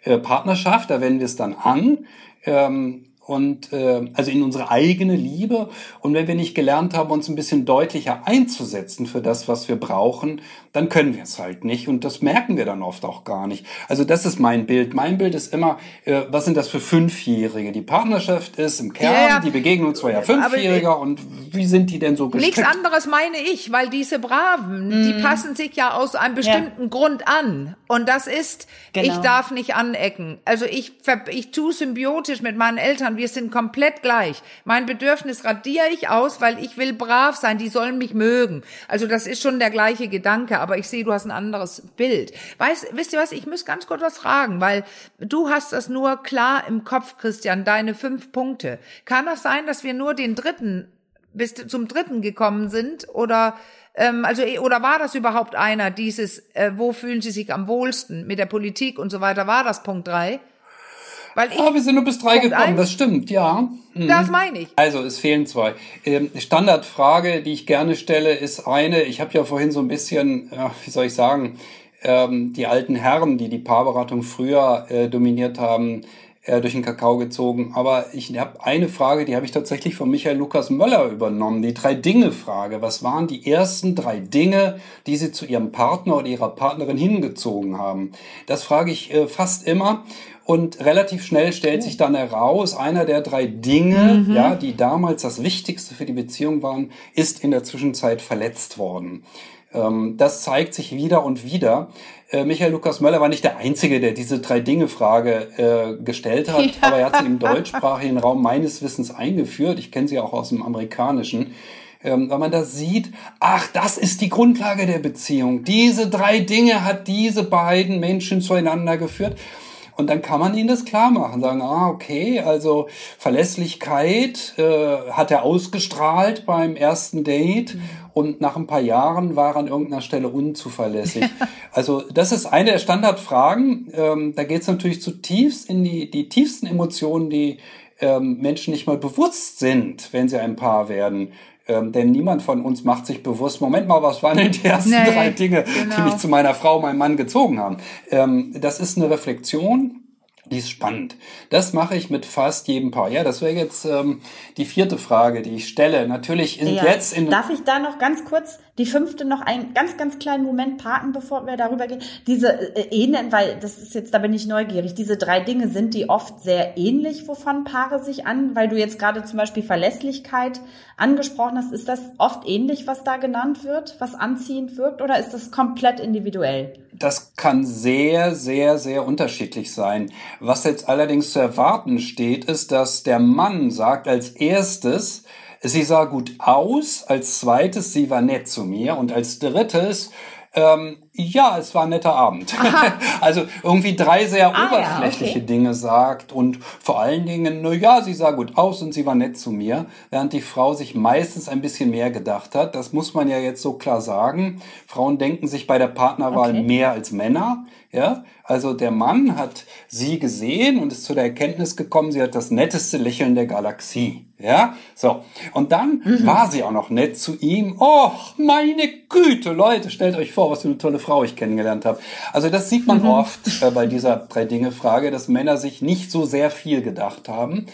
äh, Partnerschaft, da wenden wir es dann an. Ähm, und äh, also in unsere eigene Liebe. Und wenn wir nicht gelernt haben, uns ein bisschen deutlicher einzusetzen für das, was wir brauchen, dann können wir es halt nicht. Und das merken wir dann oft auch gar nicht. Also das ist mein Bild. Mein Bild ist immer, äh, was sind das für Fünfjährige? Die Partnerschaft ist im Kern, ja, ja. die Begegnung zweier Fünfjähriger. und wie sind die denn so gestrickt? Nichts anderes meine ich, weil diese Braven, mhm. die passen sich ja aus einem bestimmten ja. Grund an. Und das ist, genau. ich darf nicht anecken. Also ich, ich tue symbiotisch mit meinen Eltern. Wir sind komplett gleich. Mein Bedürfnis radiere ich aus, weil ich will brav sein. Die sollen mich mögen. Also das ist schon der gleiche Gedanke aber ich sehe, du hast ein anderes Bild. Weißt, wisst ihr was? Ich muss ganz kurz was fragen, weil du hast das nur klar im Kopf, Christian, deine fünf Punkte. Kann das sein, dass wir nur den dritten bis zum dritten gekommen sind oder ähm, also oder war das überhaupt einer dieses äh, wo fühlen Sie sich am wohlsten mit der Politik und so weiter war das Punkt drei? Weil ich, ah, wir sind nur bis drei Punkt gekommen, eins, das stimmt, ja. Mhm. Das meine ich. Also, es fehlen zwei. Ähm, Standardfrage, die ich gerne stelle, ist eine, ich habe ja vorhin so ein bisschen, ja, wie soll ich sagen, ähm, die alten Herren, die die Paarberatung früher äh, dominiert haben, äh, durch den Kakao gezogen. Aber ich habe eine Frage, die habe ich tatsächlich von Michael Lukas Möller übernommen. Die Drei-Dinge-Frage. Was waren die ersten drei Dinge, die Sie zu Ihrem Partner oder Ihrer Partnerin hingezogen haben? Das frage ich äh, fast immer. Und relativ schnell stellt sich dann heraus, einer der drei Dinge, mhm. ja, die damals das Wichtigste für die Beziehung waren, ist in der Zwischenzeit verletzt worden. Ähm, das zeigt sich wieder und wieder. Äh, Michael Lukas Möller war nicht der Einzige, der diese Drei-Dinge-Frage äh, gestellt hat, ja. aber er hat sie im deutschsprachigen Raum meines Wissens eingeführt. Ich kenne sie auch aus dem amerikanischen. Ähm, weil man da sieht, ach, das ist die Grundlage der Beziehung. Diese drei Dinge hat diese beiden Menschen zueinander geführt. Und dann kann man ihnen das klar machen, sagen, ah, okay, also Verlässlichkeit äh, hat er ausgestrahlt beim ersten Date mhm. und nach ein paar Jahren war er an irgendeiner Stelle unzuverlässig. also das ist eine der Standardfragen. Ähm, da geht es natürlich zutiefst in die, die tiefsten Emotionen, die ähm, Menschen nicht mal bewusst sind, wenn sie ein Paar werden. Ähm, denn niemand von uns macht sich bewusst, Moment mal, was waren denn die ersten nee, drei Dinge, genau. die mich zu meiner Frau, meinem Mann gezogen haben? Ähm, das ist eine Reflexion, die ist spannend. Das mache ich mit fast jedem Paar. Ja, das wäre jetzt ähm, die vierte Frage, die ich stelle. Natürlich in, ja. jetzt in. Darf ich da noch ganz kurz die fünfte noch einen ganz, ganz kleinen Moment parken, bevor wir darüber gehen? Diese äh, ähneln, weil das ist jetzt, da bin ich neugierig. Diese drei Dinge sind die oft sehr ähnlich, wovon Paare sich an, weil du jetzt gerade zum Beispiel Verlässlichkeit angesprochen hast. Ist das oft ähnlich, was da genannt wird, was anziehend wirkt, oder ist das komplett individuell? Das kann sehr, sehr, sehr unterschiedlich sein. Was jetzt allerdings zu erwarten steht, ist, dass der Mann sagt als erstes, sie sah gut aus, als zweites, sie war nett zu mir und als drittes, ähm, ja, es war ein netter Abend. also irgendwie drei sehr ah, oberflächliche ja, okay. Dinge sagt und vor allen Dingen, na ja, sie sah gut aus und sie war nett zu mir, während die Frau sich meistens ein bisschen mehr gedacht hat. Das muss man ja jetzt so klar sagen. Frauen denken sich bei der Partnerwahl okay. mehr als Männer. Ja, also der Mann hat sie gesehen und ist zu der Erkenntnis gekommen, sie hat das netteste Lächeln der Galaxie. Ja, so. Und dann mhm. war sie auch noch nett zu ihm. Oh, meine Güte, Leute, stellt euch vor, was für eine tolle Frau ich kennengelernt habe. Also das sieht man mhm. oft äh, bei dieser Drei-Dinge-Frage, dass Männer sich nicht so sehr viel gedacht haben.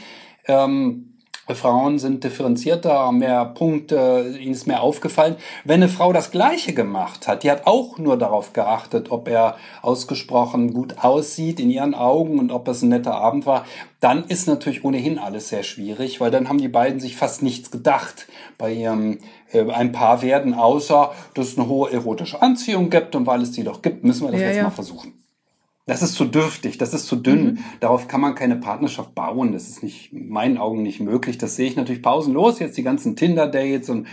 Ähm, Frauen sind differenzierter, haben mehr Punkte, ihnen ist mehr aufgefallen. Wenn eine Frau das Gleiche gemacht hat, die hat auch nur darauf geachtet, ob er ausgesprochen gut aussieht in ihren Augen und ob es ein netter Abend war, dann ist natürlich ohnehin alles sehr schwierig, weil dann haben die beiden sich fast nichts gedacht bei ihrem äh, ein Paar werden, außer dass es eine hohe erotische Anziehung gibt und weil es die doch gibt, müssen wir das ja, jetzt ja. mal versuchen. Das ist zu dürftig, das ist zu dünn. Mhm. Darauf kann man keine Partnerschaft bauen. Das ist nicht, in meinen Augen nicht möglich. Das sehe ich natürlich pausenlos. Jetzt die ganzen Tinder-Dates und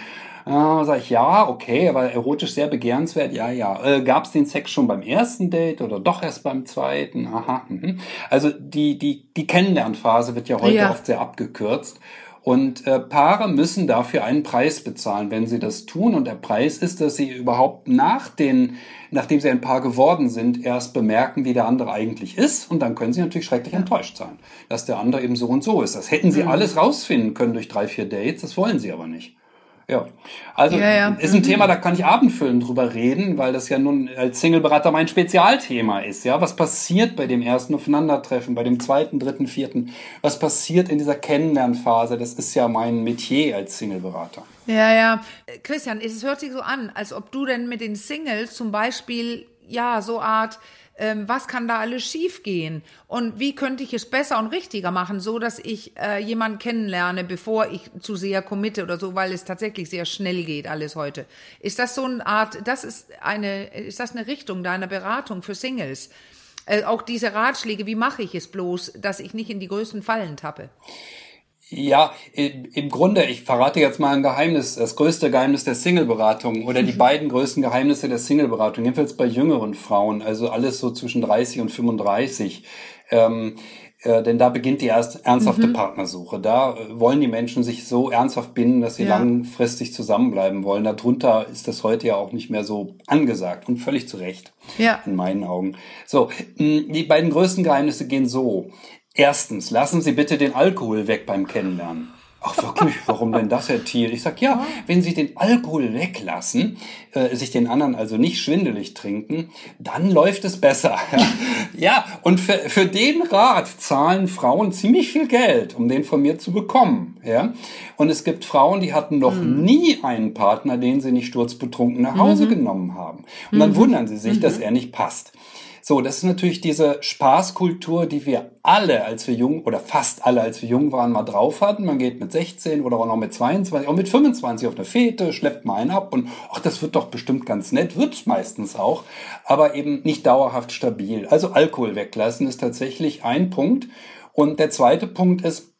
äh, sag ich, ja, okay, aber erotisch sehr begehrenswert, ja, ja. Äh, Gab es den Sex schon beim ersten Date oder doch erst beim zweiten? Aha. Mhm. Also die, die, die Kennenlernphase wird ja heute ja. oft sehr abgekürzt. Und äh, Paare müssen dafür einen Preis bezahlen, wenn sie das tun. Und der Preis ist, dass sie überhaupt nach den, nachdem sie ein Paar geworden sind, erst bemerken, wie der andere eigentlich ist. Und dann können sie natürlich schrecklich ja. enttäuscht sein, dass der andere eben so und so ist. Das hätten sie mhm. alles rausfinden können durch drei, vier Dates. Das wollen sie aber nicht. Ja, also ja, ja. ist ein mhm. Thema, da kann ich abendfüllend drüber reden, weil das ja nun als Singleberater mein Spezialthema ist. Ja, was passiert bei dem ersten Aufeinandertreffen, bei dem zweiten, dritten, vierten? Was passiert in dieser Kennenlernphase? Das ist ja mein Metier als Singleberater. Ja, ja. Christian, es hört sich so an, als ob du denn mit den Singles zum Beispiel ja so Art ähm, was kann da alles schiefgehen und wie könnte ich es besser und richtiger machen, so dass ich äh, jemanden kennenlerne, bevor ich zu sehr committe oder so, weil es tatsächlich sehr schnell geht alles heute. Ist das so eine Art, das ist eine, ist das eine Richtung deiner Beratung für Singles? Äh, auch diese Ratschläge, wie mache ich es bloß, dass ich nicht in die größten Fallen tappe? Ja, im Grunde, ich verrate jetzt mal ein Geheimnis, das größte Geheimnis der Singleberatung oder die beiden größten Geheimnisse der Singleberatung, jedenfalls bei jüngeren Frauen, also alles so zwischen 30 und 35. Ähm, äh, denn da beginnt die erst ernsthafte mhm. Partnersuche. Da äh, wollen die Menschen sich so ernsthaft binden, dass sie ja. langfristig zusammenbleiben wollen. Darunter ist das heute ja auch nicht mehr so angesagt und völlig zu Recht. Ja. In meinen Augen. So, die beiden größten Geheimnisse gehen so. Erstens, lassen Sie bitte den Alkohol weg beim Kennenlernen. Ach wirklich, warum denn das, Herr Thiel? Ich sag ja, wenn Sie den Alkohol weglassen, äh, sich den anderen also nicht schwindelig trinken, dann läuft es besser. ja, und für, für den Rat zahlen Frauen ziemlich viel Geld, um den von mir zu bekommen. Ja, und es gibt Frauen, die hatten noch mhm. nie einen Partner, den sie nicht sturzbetrunken nach Hause mhm. genommen haben. Und dann mhm. wundern sie sich, dass mhm. er nicht passt. So, das ist natürlich diese Spaßkultur, die wir alle, als wir jung oder fast alle, als wir jung waren, mal drauf hatten. Man geht mit 16 oder auch noch mit 22, auch mit 25 auf eine Fete, schleppt mal einen ab und ach, das wird doch bestimmt ganz nett, wird's meistens auch, aber eben nicht dauerhaft stabil. Also Alkohol weglassen ist tatsächlich ein Punkt. Und der zweite Punkt ist,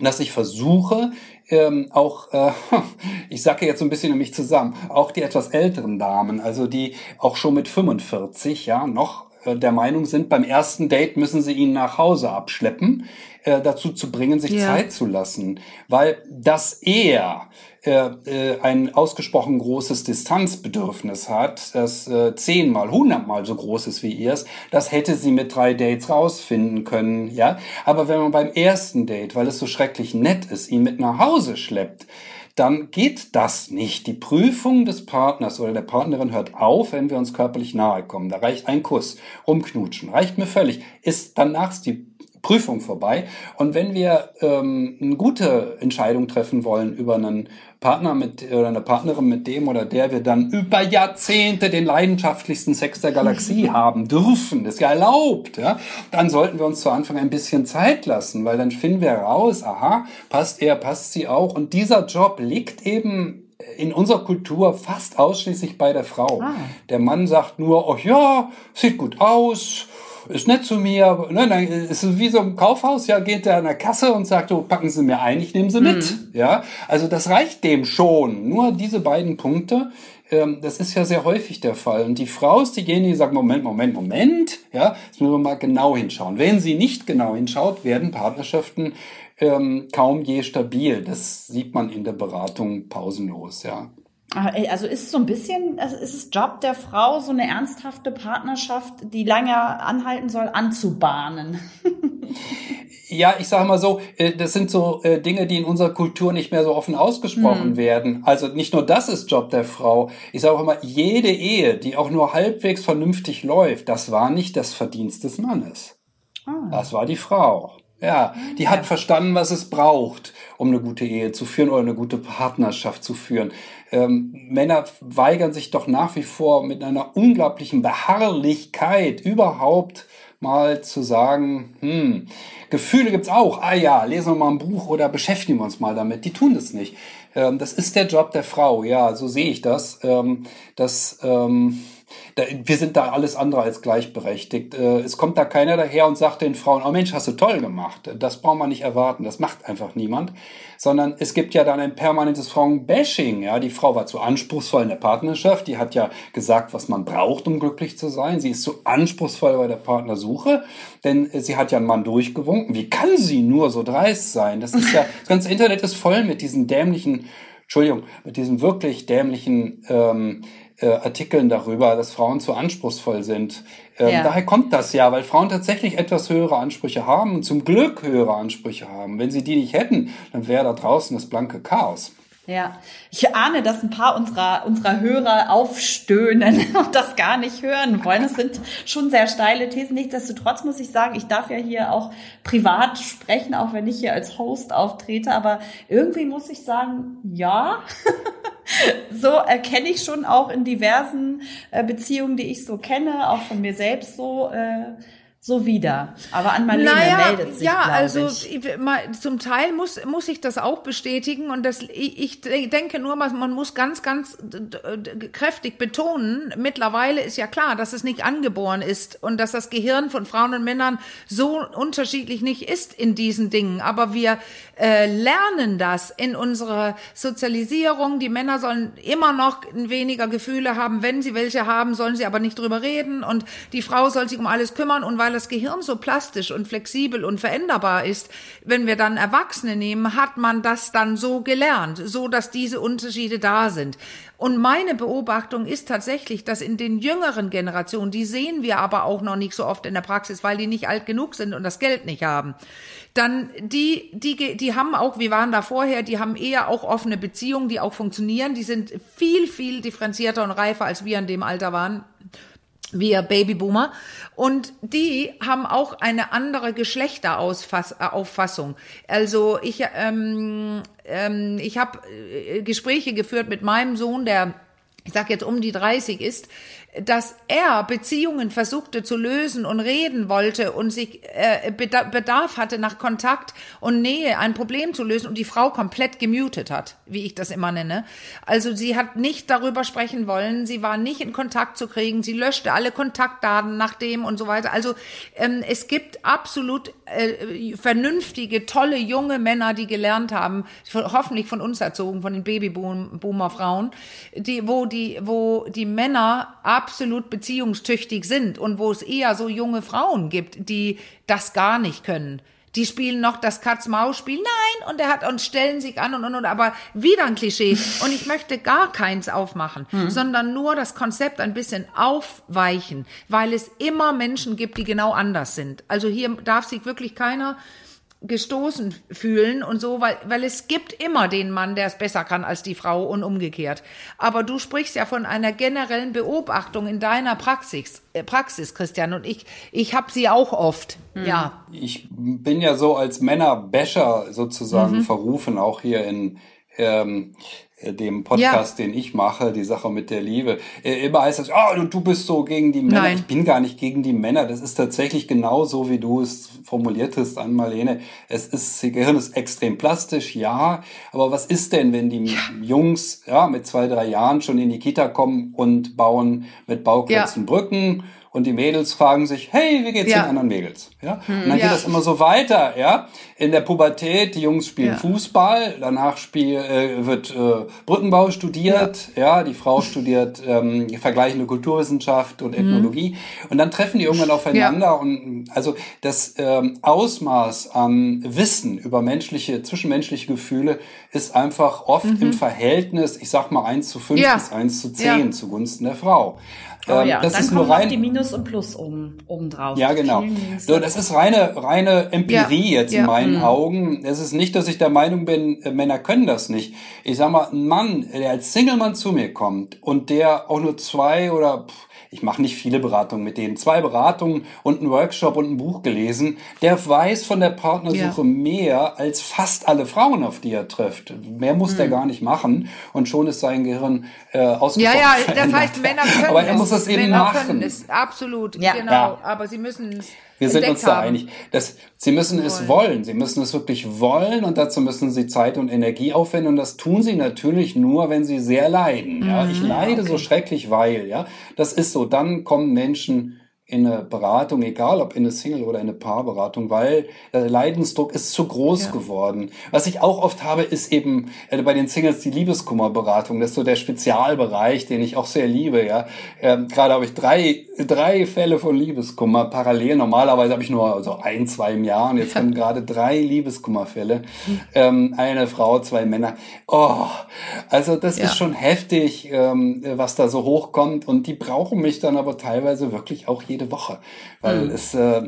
dass ich versuche, ähm, auch, äh, ich sacke jetzt so ein bisschen in mich zusammen, auch die etwas älteren Damen, also die auch schon mit 45, ja, noch der Meinung sind, beim ersten Date müssen sie ihn nach Hause abschleppen, äh, dazu zu bringen, sich ja. Zeit zu lassen. Weil dass er äh, äh, ein ausgesprochen großes Distanzbedürfnis hat, das äh, zehnmal, hundertmal so groß ist wie ihrs, das hätte sie mit drei Dates rausfinden können, ja. Aber wenn man beim ersten Date, weil es so schrecklich nett ist, ihn mit nach Hause schleppt, dann geht das nicht. Die Prüfung des Partners oder der Partnerin hört auf, wenn wir uns körperlich nahe kommen. Da reicht ein Kuss, rumknutschen, reicht mir völlig. Ist danach die Prüfung vorbei. Und wenn wir ähm, eine gute Entscheidung treffen wollen über einen Partner mit oder eine Partnerin mit dem oder der wir dann über Jahrzehnte den leidenschaftlichsten Sex der Galaxie haben dürfen, das ist ja erlaubt, ja, dann sollten wir uns zu Anfang ein bisschen Zeit lassen, weil dann finden wir raus, aha, passt er, passt sie auch. Und dieser Job liegt eben in unserer Kultur fast ausschließlich bei der Frau. Ah. Der Mann sagt nur, oh ja, sieht gut aus, ist nett zu mir. Ne, dann ist es wie so im Kaufhaus, ja, geht er an der Kasse und sagt, oh, packen Sie mir ein, ich nehme Sie mit. Mhm. Ja, also das reicht dem schon. Nur diese beiden Punkte, ähm, das ist ja sehr häufig der Fall. Und die Frau ist diejenige, die sagt, Moment, Moment, Moment, ja, jetzt müssen wir mal genau hinschauen. Wenn sie nicht genau hinschaut, werden Partnerschaften ähm, kaum je stabil. Das sieht man in der Beratung pausenlos, ja. Ah, also ist so ein bisschen, also ist es Job der Frau, so eine ernsthafte Partnerschaft, die lange anhalten soll, anzubahnen. ja, ich sage mal so, äh, das sind so äh, Dinge, die in unserer Kultur nicht mehr so offen ausgesprochen hm. werden. Also nicht nur das ist Job der Frau. Ich sage auch immer, jede Ehe, die auch nur halbwegs vernünftig läuft, das war nicht das Verdienst des Mannes. Ah. Das war die Frau. Ja, die ja. hat verstanden, was es braucht, um eine gute Ehe zu führen oder eine gute Partnerschaft zu führen. Ähm, Männer weigern sich doch nach wie vor mit einer unglaublichen Beharrlichkeit überhaupt mal zu sagen, hm, Gefühle gibt's auch. Ah ja, lesen wir mal ein Buch oder beschäftigen wir uns mal damit. Die tun das nicht. Ähm, das ist der Job der Frau. Ja, so sehe ich das. Ähm, das ähm, wir sind da alles andere als gleichberechtigt. Äh, es kommt da keiner daher und sagt den Frauen, oh Mensch, hast du toll gemacht. Das braucht man nicht erwarten. Das macht einfach niemand. Sondern es gibt ja dann ein permanentes Frauenbashing. Ja, die Frau war zu anspruchsvoll in der Partnerschaft. Die hat ja gesagt, was man braucht, um glücklich zu sein. Sie ist zu anspruchsvoll bei der Partnersuche, denn sie hat ja einen Mann durchgewunken. Wie kann sie nur so dreist sein? Das ist ja, das ganze Internet ist voll mit diesen dämlichen Entschuldigung, mit diesen wirklich dämlichen ähm, äh, Artikeln darüber, dass Frauen zu anspruchsvoll sind. Ähm, ja. Daher kommt das ja, weil Frauen tatsächlich etwas höhere Ansprüche haben und zum Glück höhere Ansprüche haben. Wenn sie die nicht hätten, dann wäre da draußen das blanke Chaos. Ja, ich ahne, dass ein paar unserer, unserer Hörer aufstöhnen und das gar nicht hören wollen. Es sind schon sehr steile Thesen. Nichtsdestotrotz muss ich sagen, ich darf ja hier auch privat sprechen, auch wenn ich hier als Host auftrete. Aber irgendwie muss ich sagen, ja, so erkenne ich schon auch in diversen äh, Beziehungen, die ich so kenne, auch von mir selbst so, äh, so wieder. Aber an Marlene naja, meldet sich, Ja, also ich. zum Teil muss, muss ich das auch bestätigen und das, ich, ich denke nur, man muss ganz, ganz kräftig betonen, mittlerweile ist ja klar, dass es nicht angeboren ist und dass das Gehirn von Frauen und Männern so unterschiedlich nicht ist in diesen Dingen. Aber wir äh, lernen das in unserer Sozialisierung. Die Männer sollen immer noch weniger Gefühle haben. Wenn sie welche haben, sollen sie aber nicht drüber reden und die Frau soll sich um alles kümmern und weil das Gehirn so plastisch und flexibel und veränderbar ist, wenn wir dann Erwachsene nehmen, hat man das dann so gelernt, so dass diese Unterschiede da sind. Und meine Beobachtung ist tatsächlich, dass in den jüngeren Generationen, die sehen wir aber auch noch nicht so oft in der Praxis, weil die nicht alt genug sind und das Geld nicht haben. Dann die, die, die haben auch, wir waren da vorher, die haben eher auch offene Beziehungen, die auch funktionieren. Die sind viel, viel differenzierter und reifer, als wir in dem Alter waren wir Babyboomer. Und die haben auch eine andere Geschlechterauffassung. Also ich, ähm, ähm, ich habe äh, Gespräche geführt mit meinem Sohn, der ich sag jetzt um die 30 ist, dass er Beziehungen versuchte zu lösen und reden wollte und sich äh, Bedarf hatte nach Kontakt und Nähe, ein Problem zu lösen und die Frau komplett gemutet hat, wie ich das immer nenne. Also sie hat nicht darüber sprechen wollen, sie war nicht in Kontakt zu kriegen, sie löschte alle Kontaktdaten nach dem und so weiter. Also ähm, es gibt absolut äh, vernünftige, tolle junge Männer, die gelernt haben, hoffentlich von uns erzogen, von den Babyboomer-Frauen, die, wo die, wo die Männer absolut beziehungstüchtig sind und wo es eher so junge Frauen gibt, die das gar nicht können. Die spielen noch das Katz-Maus-Spiel. Nein, und er hat und stellen sich an und und und. Aber wieder ein Klischee. Und ich möchte gar keins aufmachen, hm. sondern nur das Konzept ein bisschen aufweichen, weil es immer Menschen gibt, die genau anders sind. Also hier darf sich wirklich keiner gestoßen fühlen und so, weil, weil es gibt immer den Mann, der es besser kann als die Frau und umgekehrt. Aber du sprichst ja von einer generellen Beobachtung in deiner Praxis, äh, Praxis Christian, und ich, ich habe sie auch oft, mhm. ja. Ich bin ja so als Männerbäscher sozusagen mhm. verrufen, auch hier in, ähm, äh, dem Podcast, ja. den ich mache, die Sache mit der Liebe, äh, immer heißt es, oh, du bist so gegen die Männer. Nein. Ich bin gar nicht gegen die Männer. Das ist tatsächlich genau so, wie du es formuliertest an Marlene. Es ist, das Gehirn ist extrem plastisch, ja. Aber was ist denn, wenn die ja. Jungs, ja, mit zwei, drei Jahren schon in die Kita kommen und bauen mit Bauklötzen ja. Brücken und die Mädels fragen sich, hey, wie geht's ja. den anderen Mädels? Ja? Hm, und dann ja. geht das immer so weiter, ja. In der Pubertät, die Jungs spielen ja. Fußball, danach spiel, äh, wird äh, Brückenbau studiert, ja, die Frau studiert ähm, vergleichende Kulturwissenschaft und hm. Ethnologie. Hm. Und dann treffen die irgendwann aufeinander und also das ähm, Ausmaß an Wissen über menschliche, zwischenmenschliche Gefühle ist einfach oft mhm. im Verhältnis, ich sag mal, eins zu fünf bis eins zu zehn zugunsten der Frau. Oh ja, das dann ist nur rein die Minus und Plus oben, oben drauf. Ja, genau. So, das ist reine, reine Empirie ja. jetzt in meinen mhm. Augen. Es ist nicht, dass ich der Meinung bin, äh, Männer können das nicht. Ich sag mal, ein Mann, der als Single-Mann zu mir kommt und der auch nur zwei oder pff, ich mache nicht viele Beratungen mit denen, zwei Beratungen und einen Workshop und ein Buch gelesen, der weiß von der Partnersuche ja. mehr als fast alle Frauen, auf die er trifft. Mehr muss hm. der gar nicht machen und schon ist sein Gehirn äh, ausgesprochen Ja, ja, das heißt, Männer können Aber er muss es eben Männer machen. Können es, absolut, ja. genau. Ja. Aber sie müssen es Wir sind uns da haben. einig. Das, Sie müssen es wollen. Sie müssen es wirklich wollen und dazu müssen Sie Zeit und Energie aufwenden und das tun Sie natürlich nur, wenn Sie sehr leiden. Ja, ich mhm. leide okay. so schrecklich, weil, ja, das ist so. Dann kommen Menschen in eine Beratung, egal ob in eine Single- oder in eine Paarberatung, weil der Leidensdruck ist zu groß ja. geworden. Was ich auch oft habe, ist eben äh, bei den Singles die Liebeskummerberatung. Das ist so der Spezialbereich, den ich auch sehr liebe. Ja, ähm, gerade habe ich drei drei Fälle von Liebeskummer parallel. Normalerweise habe ich nur so ein, zwei im Jahr und jetzt kommen gerade drei Liebeskummerfälle. Ähm, eine Frau, zwei Männer. Oh, also das ja. ist schon heftig, ähm, was da so hochkommt und die brauchen mich dann aber teilweise wirklich auch jeden jede Woche, weil mhm. es äh,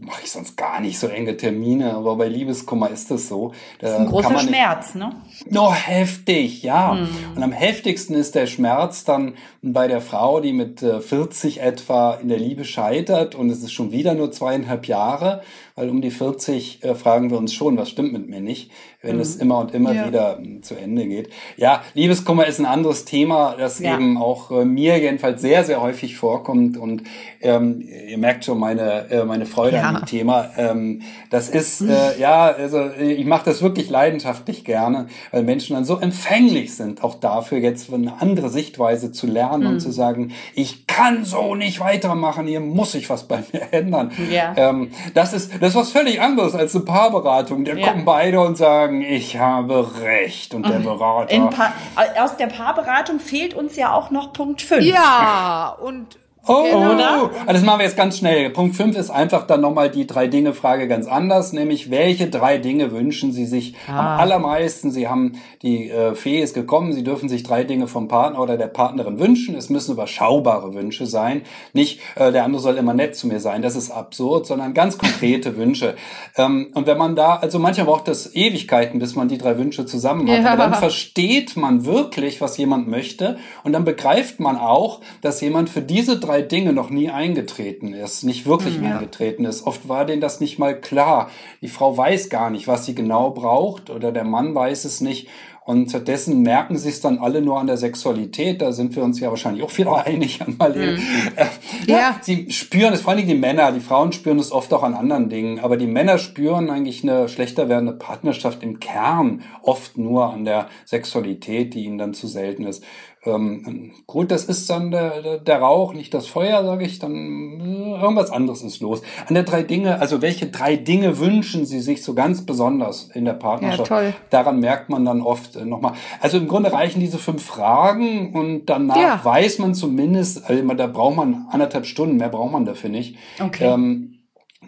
mache ich sonst gar nicht so enge Termine, aber bei Liebeskummer ist das so. Da das ist ein großer Schmerz, ne? Nur heftig, ja. Mhm. Und am heftigsten ist der Schmerz dann bei der Frau, die mit 40 äh, etwa in der Liebe scheitert und es ist schon wieder nur zweieinhalb Jahre, weil um die 40 äh, fragen wir uns schon, was stimmt mit mir nicht wenn mhm. es immer und immer ja. wieder hm, zu Ende geht. Ja, Liebeskummer ist ein anderes Thema, das ja. eben auch äh, mir jedenfalls sehr, sehr häufig vorkommt. Und ähm, ihr merkt schon meine, äh, meine Freude ja. an dem Thema. Ähm, das ist, äh, ja, also ich mache das wirklich leidenschaftlich gerne, weil Menschen dann so empfänglich sind, auch dafür jetzt eine andere Sichtweise zu lernen mhm. und zu sagen, ich kann so nicht weitermachen, hier muss sich was bei mir ändern. Ja. Ähm, das ist das ist was völlig anderes als eine Paarberatung. Da kommen beide und sagen, sagen, ich habe recht und der Berater. aus der Paarberatung fehlt uns ja auch noch Punkt 5. Ja, und Oh, genau. oder? Also das machen wir jetzt ganz schnell. Punkt 5 ist einfach dann nochmal die drei Dinge Frage ganz anders, nämlich welche drei Dinge wünschen Sie sich ah. am allermeisten? Sie haben die äh, Fee ist gekommen, Sie dürfen sich drei Dinge vom Partner oder der Partnerin wünschen. Es müssen überschaubare Wünsche sein. Nicht äh, der andere soll immer nett zu mir sein, das ist absurd, sondern ganz konkrete Wünsche. Ähm, und wenn man da, also manchmal braucht das Ewigkeiten, bis man die drei Wünsche zusammen hat. Ja. Aber dann versteht man wirklich, was jemand möchte und dann begreift man auch, dass jemand für diese drei Dinge noch nie eingetreten ist, nicht wirklich ja. eingetreten ist. Oft war denen das nicht mal klar. Die Frau weiß gar nicht, was sie genau braucht oder der Mann weiß es nicht. Und stattdessen merken sie es dann alle nur an der Sexualität. Da sind wir uns ja wahrscheinlich auch wieder einig Marlene. Mhm. Äh, ja, ja, sie spüren es, vor allem die Männer. Die Frauen spüren es oft auch an anderen Dingen. Aber die Männer spüren eigentlich eine schlechter werdende Partnerschaft im Kern oft nur an der Sexualität, die ihnen dann zu selten ist. Ähm, gut, das ist dann der, der Rauch, nicht das Feuer, sage ich, dann äh, irgendwas anderes ist los. An der drei Dinge, also welche drei Dinge wünschen Sie sich so ganz besonders in der Partnerschaft? Ja, toll. Daran merkt man dann oft äh, nochmal. Also im Grunde reichen diese fünf Fragen und danach ja. weiß man zumindest, also da braucht man anderthalb Stunden, mehr braucht man dafür nicht. Okay. Ähm,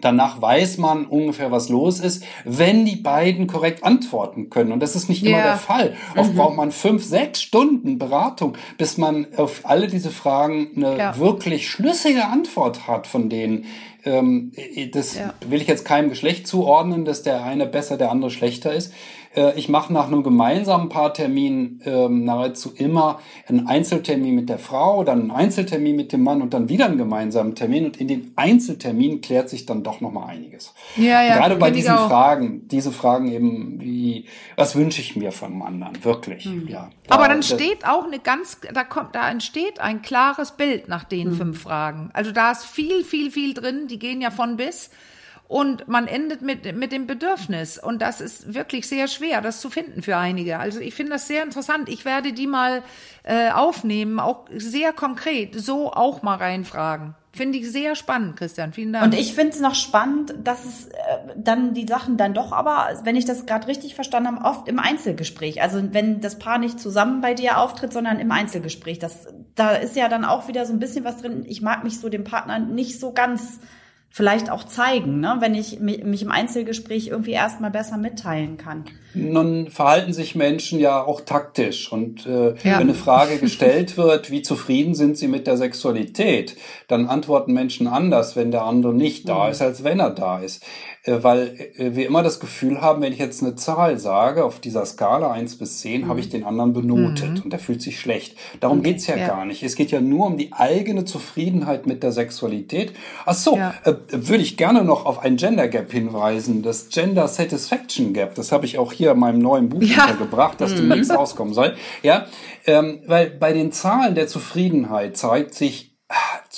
Danach weiß man ungefähr, was los ist, wenn die beiden korrekt antworten können. Und das ist nicht immer yeah. der Fall. Oft mhm. braucht man fünf, sechs Stunden Beratung, bis man auf alle diese Fragen eine ja. wirklich schlüssige Antwort hat von denen. Ähm, das ja. will ich jetzt keinem Geschlecht zuordnen, dass der eine besser, der andere schlechter ist. Äh, ich mache nach einem gemeinsamen Paartermin ähm, nahezu immer einen Einzeltermin mit der Frau, dann einen Einzeltermin mit dem Mann und dann wieder einen gemeinsamen Termin. Und in den Einzeltermin klärt sich dann doch noch mal einiges. Ja, ja, Gerade bei diesen Fragen, diese Fragen eben wie, was wünsche ich mir vom anderen, wirklich. Mhm. Ja, da, Aber dann steht auch eine ganz, da kommt, da entsteht ein klares Bild nach den mhm. fünf Fragen. Also da ist viel, viel, viel drin. Die gehen ja von bis und man endet mit, mit dem Bedürfnis. Und das ist wirklich sehr schwer, das zu finden für einige. Also ich finde das sehr interessant. Ich werde die mal äh, aufnehmen, auch sehr konkret, so auch mal reinfragen. Finde ich sehr spannend, Christian. Vielen Dank. Und ich finde es noch spannend, dass es äh, dann die Sachen dann doch aber, wenn ich das gerade richtig verstanden habe, oft im Einzelgespräch. Also wenn das Paar nicht zusammen bei dir auftritt, sondern im Einzelgespräch. Das, da ist ja dann auch wieder so ein bisschen was drin. Ich mag mich so dem Partner nicht so ganz vielleicht auch zeigen, ne? wenn ich mich im Einzelgespräch irgendwie erstmal besser mitteilen kann. Nun verhalten sich Menschen ja auch taktisch und äh, ja. wenn eine Frage gestellt wird, wie zufrieden sind sie mit der Sexualität, dann antworten Menschen anders, wenn der andere nicht da mhm. ist, als wenn er da ist. Äh, weil äh, wir immer das Gefühl haben, wenn ich jetzt eine Zahl sage, auf dieser Skala eins bis zehn, mhm. habe ich den anderen benotet mhm. und der fühlt sich schlecht. Darum okay. geht's ja, ja, gar nicht. Es geht ja nur um die eigene Zufriedenheit mit der Sexualität. Ach so, ja. Würde ich gerne noch auf ein Gender Gap hinweisen, das Gender Satisfaction Gap. Das habe ich auch hier in meinem neuen Buch ja. untergebracht, das mhm. demnächst rauskommen soll. Ja, ähm, weil bei den Zahlen der Zufriedenheit zeigt sich,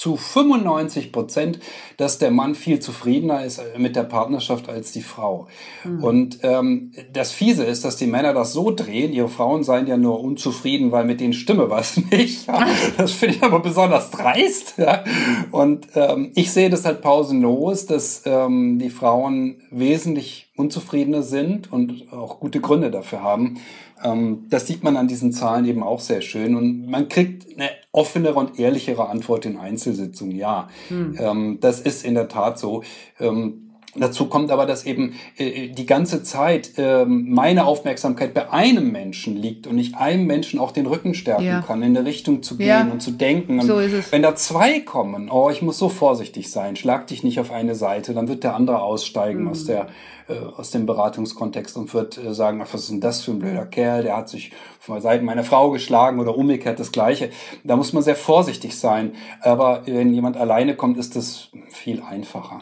zu 95 Prozent, dass der Mann viel zufriedener ist mit der Partnerschaft als die Frau. Mhm. Und ähm, das Fiese ist, dass die Männer das so drehen, ihre Frauen seien ja nur unzufrieden, weil mit denen stimme was nicht. Ja, das finde ich aber besonders dreist. Ja. Und ähm, ich sehe das halt pausenlos, dass ähm, die Frauen wesentlich unzufriedener sind und auch gute Gründe dafür haben. Ähm, das sieht man an diesen Zahlen eben auch sehr schön. Und man kriegt eine offenere und ehrlichere Antwort in Einzelsitzungen. Ja, hm. ähm, das ist in der Tat so. Ähm, Dazu kommt aber, dass eben äh, die ganze Zeit äh, meine Aufmerksamkeit bei einem Menschen liegt und ich einem Menschen auch den Rücken stärken ja. kann, in eine Richtung zu gehen ja. und zu denken. Und so ist es. Wenn da zwei kommen, oh, ich muss so vorsichtig sein, schlag dich nicht auf eine Seite, dann wird der andere aussteigen mhm. aus der äh, aus dem Beratungskontext und wird äh, sagen, ach, was ist denn das für ein blöder Kerl, der hat sich von Seiten meiner Frau geschlagen oder umgekehrt das Gleiche. Da muss man sehr vorsichtig sein. Aber wenn jemand alleine kommt, ist das viel einfacher.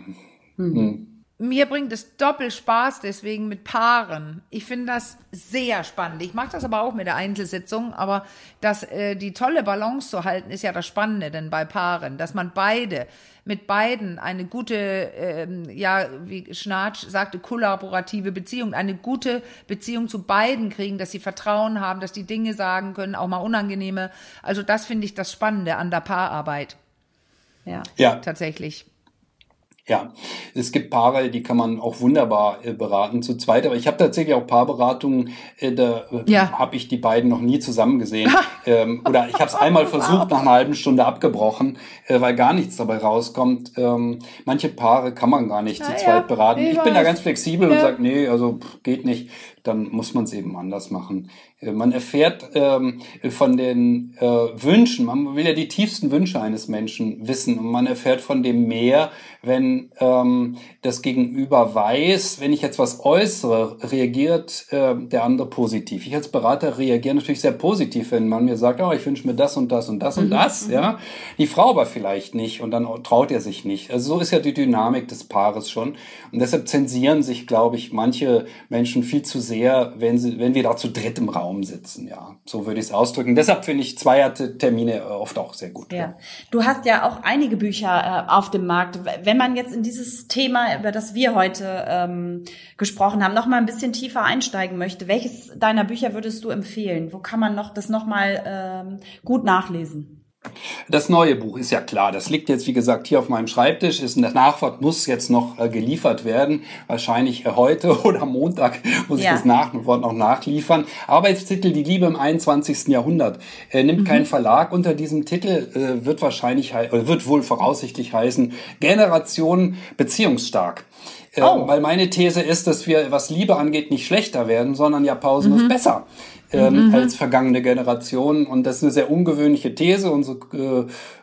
Mhm. Mhm mir bringt es doppelt Spaß deswegen mit Paaren. Ich finde das sehr spannend. Ich mache das aber auch mit der Einzelsitzung, aber das, äh, die tolle Balance zu halten, ist ja das Spannende denn bei Paaren, dass man beide mit beiden eine gute, ähm, ja, wie Schnarch sagte, kollaborative Beziehung, eine gute Beziehung zu beiden kriegen, dass sie Vertrauen haben, dass die Dinge sagen können, auch mal unangenehme. Also das finde ich das Spannende an der Paararbeit. Ja, ja. tatsächlich. Ja, es gibt Paare, die kann man auch wunderbar äh, beraten zu zweit. Aber ich habe tatsächlich auch Paarberatungen, äh, da äh, ja. habe ich die beiden noch nie zusammen gesehen. ähm, oder ich habe es einmal versucht, nach einer halben Stunde abgebrochen, äh, weil gar nichts dabei rauskommt. Ähm, manche Paare kann man gar nicht Na, zu zweit ja, beraten. Ich, ich bin da ganz flexibel ja. und sage, nee, also pff, geht nicht dann muss man es eben anders machen. Äh, man erfährt ähm, von den äh, Wünschen, man will ja die tiefsten Wünsche eines Menschen wissen und man erfährt von dem mehr, wenn ähm, das Gegenüber weiß, wenn ich jetzt was äußere, reagiert äh, der andere positiv. Ich als Berater reagiere natürlich sehr positiv, wenn man mir sagt, oh, ich wünsche mir das und das und das mhm. und das, mhm. ja. Die Frau aber vielleicht nicht und dann traut er sich nicht. Also so ist ja die Dynamik des Paares schon und deshalb zensieren sich, glaube ich, manche Menschen viel zu sehr sehr, wenn, sie, wenn wir da zu dritt im Raum sitzen. Ja, so würde ich es ausdrücken. Deshalb finde ich Zweiertermine äh, oft auch sehr gut. Ja. ja. Du hast ja auch einige Bücher äh, auf dem Markt. Wenn man jetzt in dieses Thema, über das wir heute ähm, gesprochen haben, noch mal ein bisschen tiefer einsteigen möchte, welches deiner Bücher würdest du empfehlen? Wo kann man noch das noch mal ähm, gut nachlesen? Das neue Buch ist ja klar. Das liegt jetzt, wie gesagt, hier auf meinem Schreibtisch. Ist ein Nachwort muss jetzt noch äh, geliefert werden. Wahrscheinlich äh, heute oder Montag muss ja. ich das Nachwort noch nachliefern. Arbeitstitel Die Liebe im 21. Jahrhundert. Er nimmt mhm. keinen Verlag unter diesem Titel, äh, wird wahrscheinlich, oder wird wohl voraussichtlich heißen, Generation beziehungsstark. Ähm, oh. Weil meine These ist, dass wir, was Liebe angeht, nicht schlechter werden, sondern ja pausenlos mhm. besser ähm, mhm. als vergangene Generation. Und das ist eine sehr ungewöhnliche These. Unsere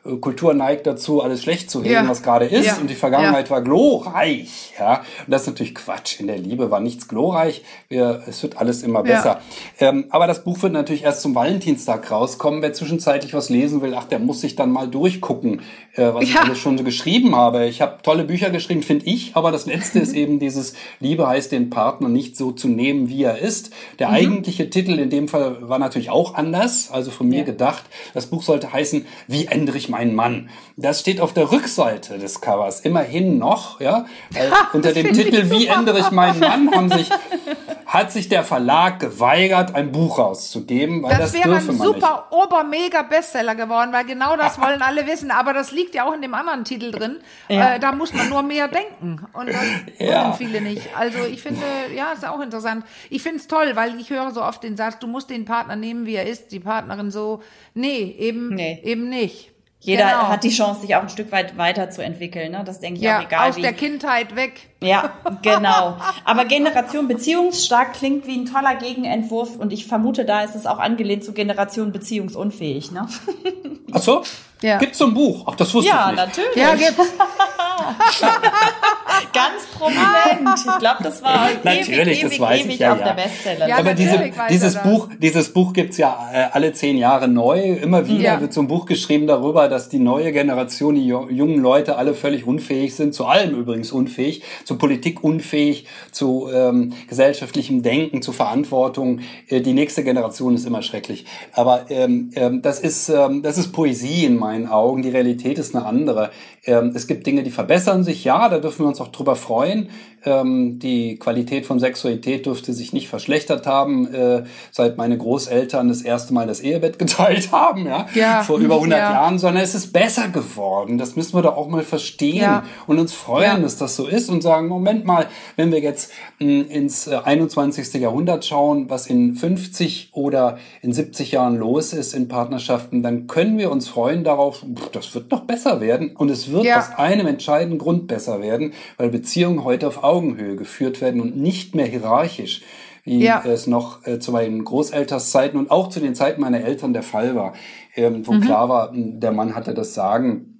äh, Kultur neigt dazu, alles schlecht zu reden, ja. was gerade ist. Ja. Und die Vergangenheit ja. war glorreich. Ja? Und das ist natürlich Quatsch. In der Liebe war nichts glorreich. Wir, es wird alles immer besser. Ähm, aber das Buch wird natürlich erst zum Valentinstag rauskommen. Wer zwischenzeitlich was lesen will, ach, der muss sich dann mal durchgucken, äh, was ich alles schon so geschrieben habe. Ich habe tolle Bücher geschrieben, finde ich. Aber das letzte ist eben dieses Liebe heißt den Partner nicht so zu nehmen, wie er ist. Der mhm. eigentliche Titel in dem Fall war natürlich auch anders, also von mir ja. gedacht. Das Buch sollte heißen, wie ändere ich meinen Mann? Das steht auf der Rückseite des Covers, immerhin noch, ja. Ha, unter dem Titel, wie ändere ich meinen Mann, haben sich, hat sich der Verlag geweigert, ein Buch rauszugeben, weil das, das wäre ein super ober-mega Bestseller geworden, weil genau das wollen alle wissen. Aber das liegt ja auch in dem anderen Titel drin. Ja. Äh, da muss man nur mehr denken. Und das ja. wollen viele nicht. Also ich finde, ja, ist auch interessant. Ich finde es toll, weil ich höre so oft den Satz, du musst den Partner nehmen, wie er ist, die Partnerin so. Nee, eben, nee. eben nicht. Jeder genau. hat die Chance, sich auch ein Stück weit weiterzuentwickeln. Ne? Das denke ich ja, auch egal. Aus wie. der Kindheit weg. Ja, genau. Aber Generation Beziehungsstark klingt wie ein toller Gegenentwurf und ich vermute, da ist es auch angelehnt zu Generation Beziehungsunfähig. Ne? Ach so? Ja. Gibt's so ein Buch? Ach, das wusste ja, ich nicht. Ja, natürlich. Ja, gibt's. Ganz prominent. Ich glaube, das war Natürlich, ewig, das ewig, weiß ewig ich, ja, auf ja. der Bestseller. Ja, Aber diese, dieses. Buch, dieses Buch gibt's ja äh, alle zehn Jahre neu. Immer wieder Ja. wird so ein Buch geschrieben darüber, dass die neue Generation, die ju- jungen Leute alle völlig unfähig sind, zu allem übrigens unfähig, zu Politik unfähig, zu ähm, gesellschaftlichem Denken, zu Verantwortung. Äh, die nächste Generation ist immer schrecklich. Aber ähm, ähm, das ist ähm, das ist Poesie in meinen Augen. Die Realität ist eine andere. Ähm, es gibt Dinge, die verbessern sich. Ja, da dürfen wir uns auch drüber freuen. Ähm, die Qualität von Sexualität dürfte sich nicht verschlechtert haben, äh, seit meine Großeltern das erste Mal das Ehebett geteilt haben, ja, Ja, vor über 100 ja. Jahren, sondern es ist besser geworden. Das müssen wir doch auch mal verstehen Ja. und uns freuen, dass das so ist und sagen, Moment mal, wenn wir jetzt mh, ins äh, 21. Jahrhundert schauen, was in 50 oder in 70 Jahren los ist in Partnerschaften, dann können wir uns freuen darauf, das wird noch besser werden und es wird aus einem entscheidenden Grund besser werden, weil Beziehungen heute auf Augenhöhe geführt werden und nicht mehr hierarchisch wie Ja. es noch äh, zu meinen Großelterszeiten und auch zu den Zeiten meiner Eltern der Fall war, ähm, Mhm. wo klar war, mh, der Mann hatte das Sagen.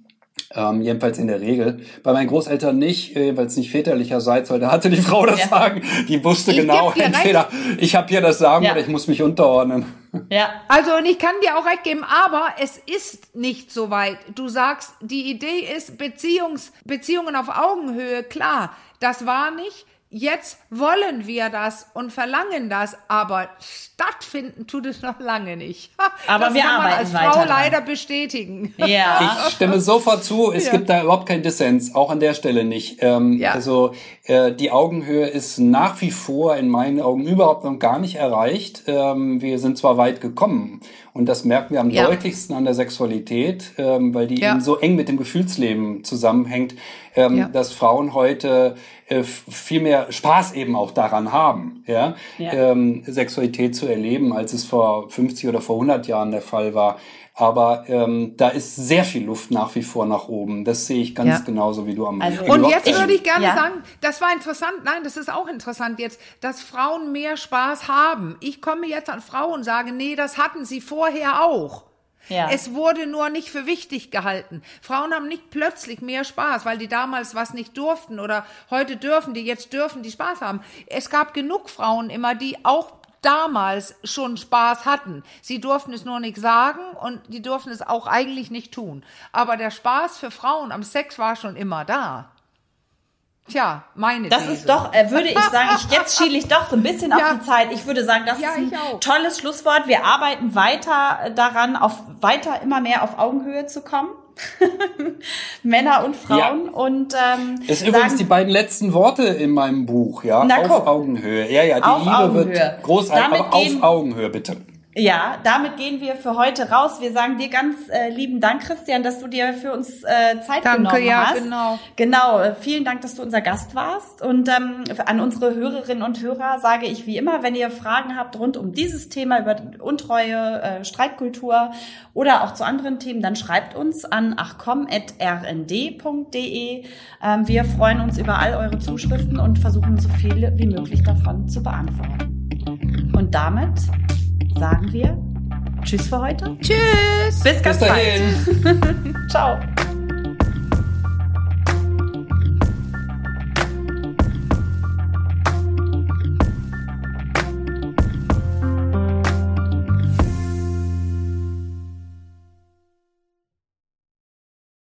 Ähm, jedenfalls in der Regel. Bei meinen Großeltern nicht, äh, jedenfalls nicht väterlicherseits, weil da hatte die Frau das Ja. Sagen. Die wusste Ich genau, entweder ich habe hier das Sagen Ja. oder ich muss mich unterordnen. Ja. Also, und ich kann dir auch recht geben, aber es ist nicht so weit. Du sagst, die Idee ist Beziehungs, Beziehungen auf Augenhöhe, klar, das war nicht. Jetzt wollen wir das und verlangen das, aber stattfinden tut es noch lange nicht. Aber das wir kann man arbeiten als weiter Frau dran. leider bestätigen. Ja. Ich stimme sofort zu, es Ja. gibt da überhaupt keinen Dissens, auch an der Stelle nicht. Ähm, Ja. Also äh, die Augenhöhe ist nach wie vor in meinen Augen überhaupt noch gar nicht erreicht. Ähm, wir sind zwar weit gekommen und das merken wir am Ja. deutlichsten an der Sexualität, ähm, weil die Ja. eben so eng mit dem Gefühlsleben zusammenhängt, ähm, Ja. dass Frauen heute äh, viel mehr Spaß eben auch daran haben, ja, Ja. Ähm, Sexualität zu erleben, als es vor 50 oder vor 100 Jahren der Fall war. Aber ähm, da ist sehr viel Luft nach wie vor nach oben. Das sehe ich ganz Ja. genauso wie du am Also- Und jetzt würde ich gerne Ja. sagen, das war interessant, nein, das ist auch interessant jetzt, dass Frauen mehr Spaß haben. Ich komme jetzt an Frauen und sage, nee, das hatten sie vorher auch. Ja. Es wurde nur nicht für wichtig gehalten. Frauen haben nicht plötzlich mehr Spaß, weil die damals was nicht durften oder heute dürfen die, jetzt dürfen die Spaß haben. Es gab genug Frauen immer, die auch damals schon Spaß hatten. Sie durften es nur nicht sagen und die durften es auch eigentlich nicht tun. Aber der Spaß für Frauen am Sex war schon immer da. Tja, meine Das These. ist doch, äh, würde ich sagen, ich, jetzt schiele ich doch so ein bisschen auf Ja. die Zeit. Ich würde sagen, das Ja, ist ein tolles Schlusswort. Wir arbeiten weiter daran, auf weiter immer mehr auf Augenhöhe zu kommen. Männer und Frauen. Ja. Und ähm, Das ist übrigens sagen- die beiden letzten Worte in meinem Buch, ja. Na, auf guck. Augenhöhe. Ja, ja, die Auf Liebe Augenhöhe. wird großartig, Damit aber auf Augenhöhe, bitte. Ja, damit gehen wir für heute raus. Wir sagen dir ganz äh, lieben Dank, Christian, dass du dir für uns äh, Zeit Danke, genommen ja, hast. genau. Genau, äh, vielen Dank, dass du unser Gast warst. Und ähm, an unsere Hörerinnen und Hörer sage ich wie immer, wenn ihr Fragen habt rund um dieses Thema über Untreue, äh, Streitkultur oder auch zu anderen Themen, dann schreibt uns an achcom.rnd.de. Ähm, wir freuen uns über all eure Zuschriften und versuchen so viele wie möglich davon zu beantworten. Und damit sagen wir Tschüss für heute. Tschüss. Bis ganz Bis dahin. bald. Ciao.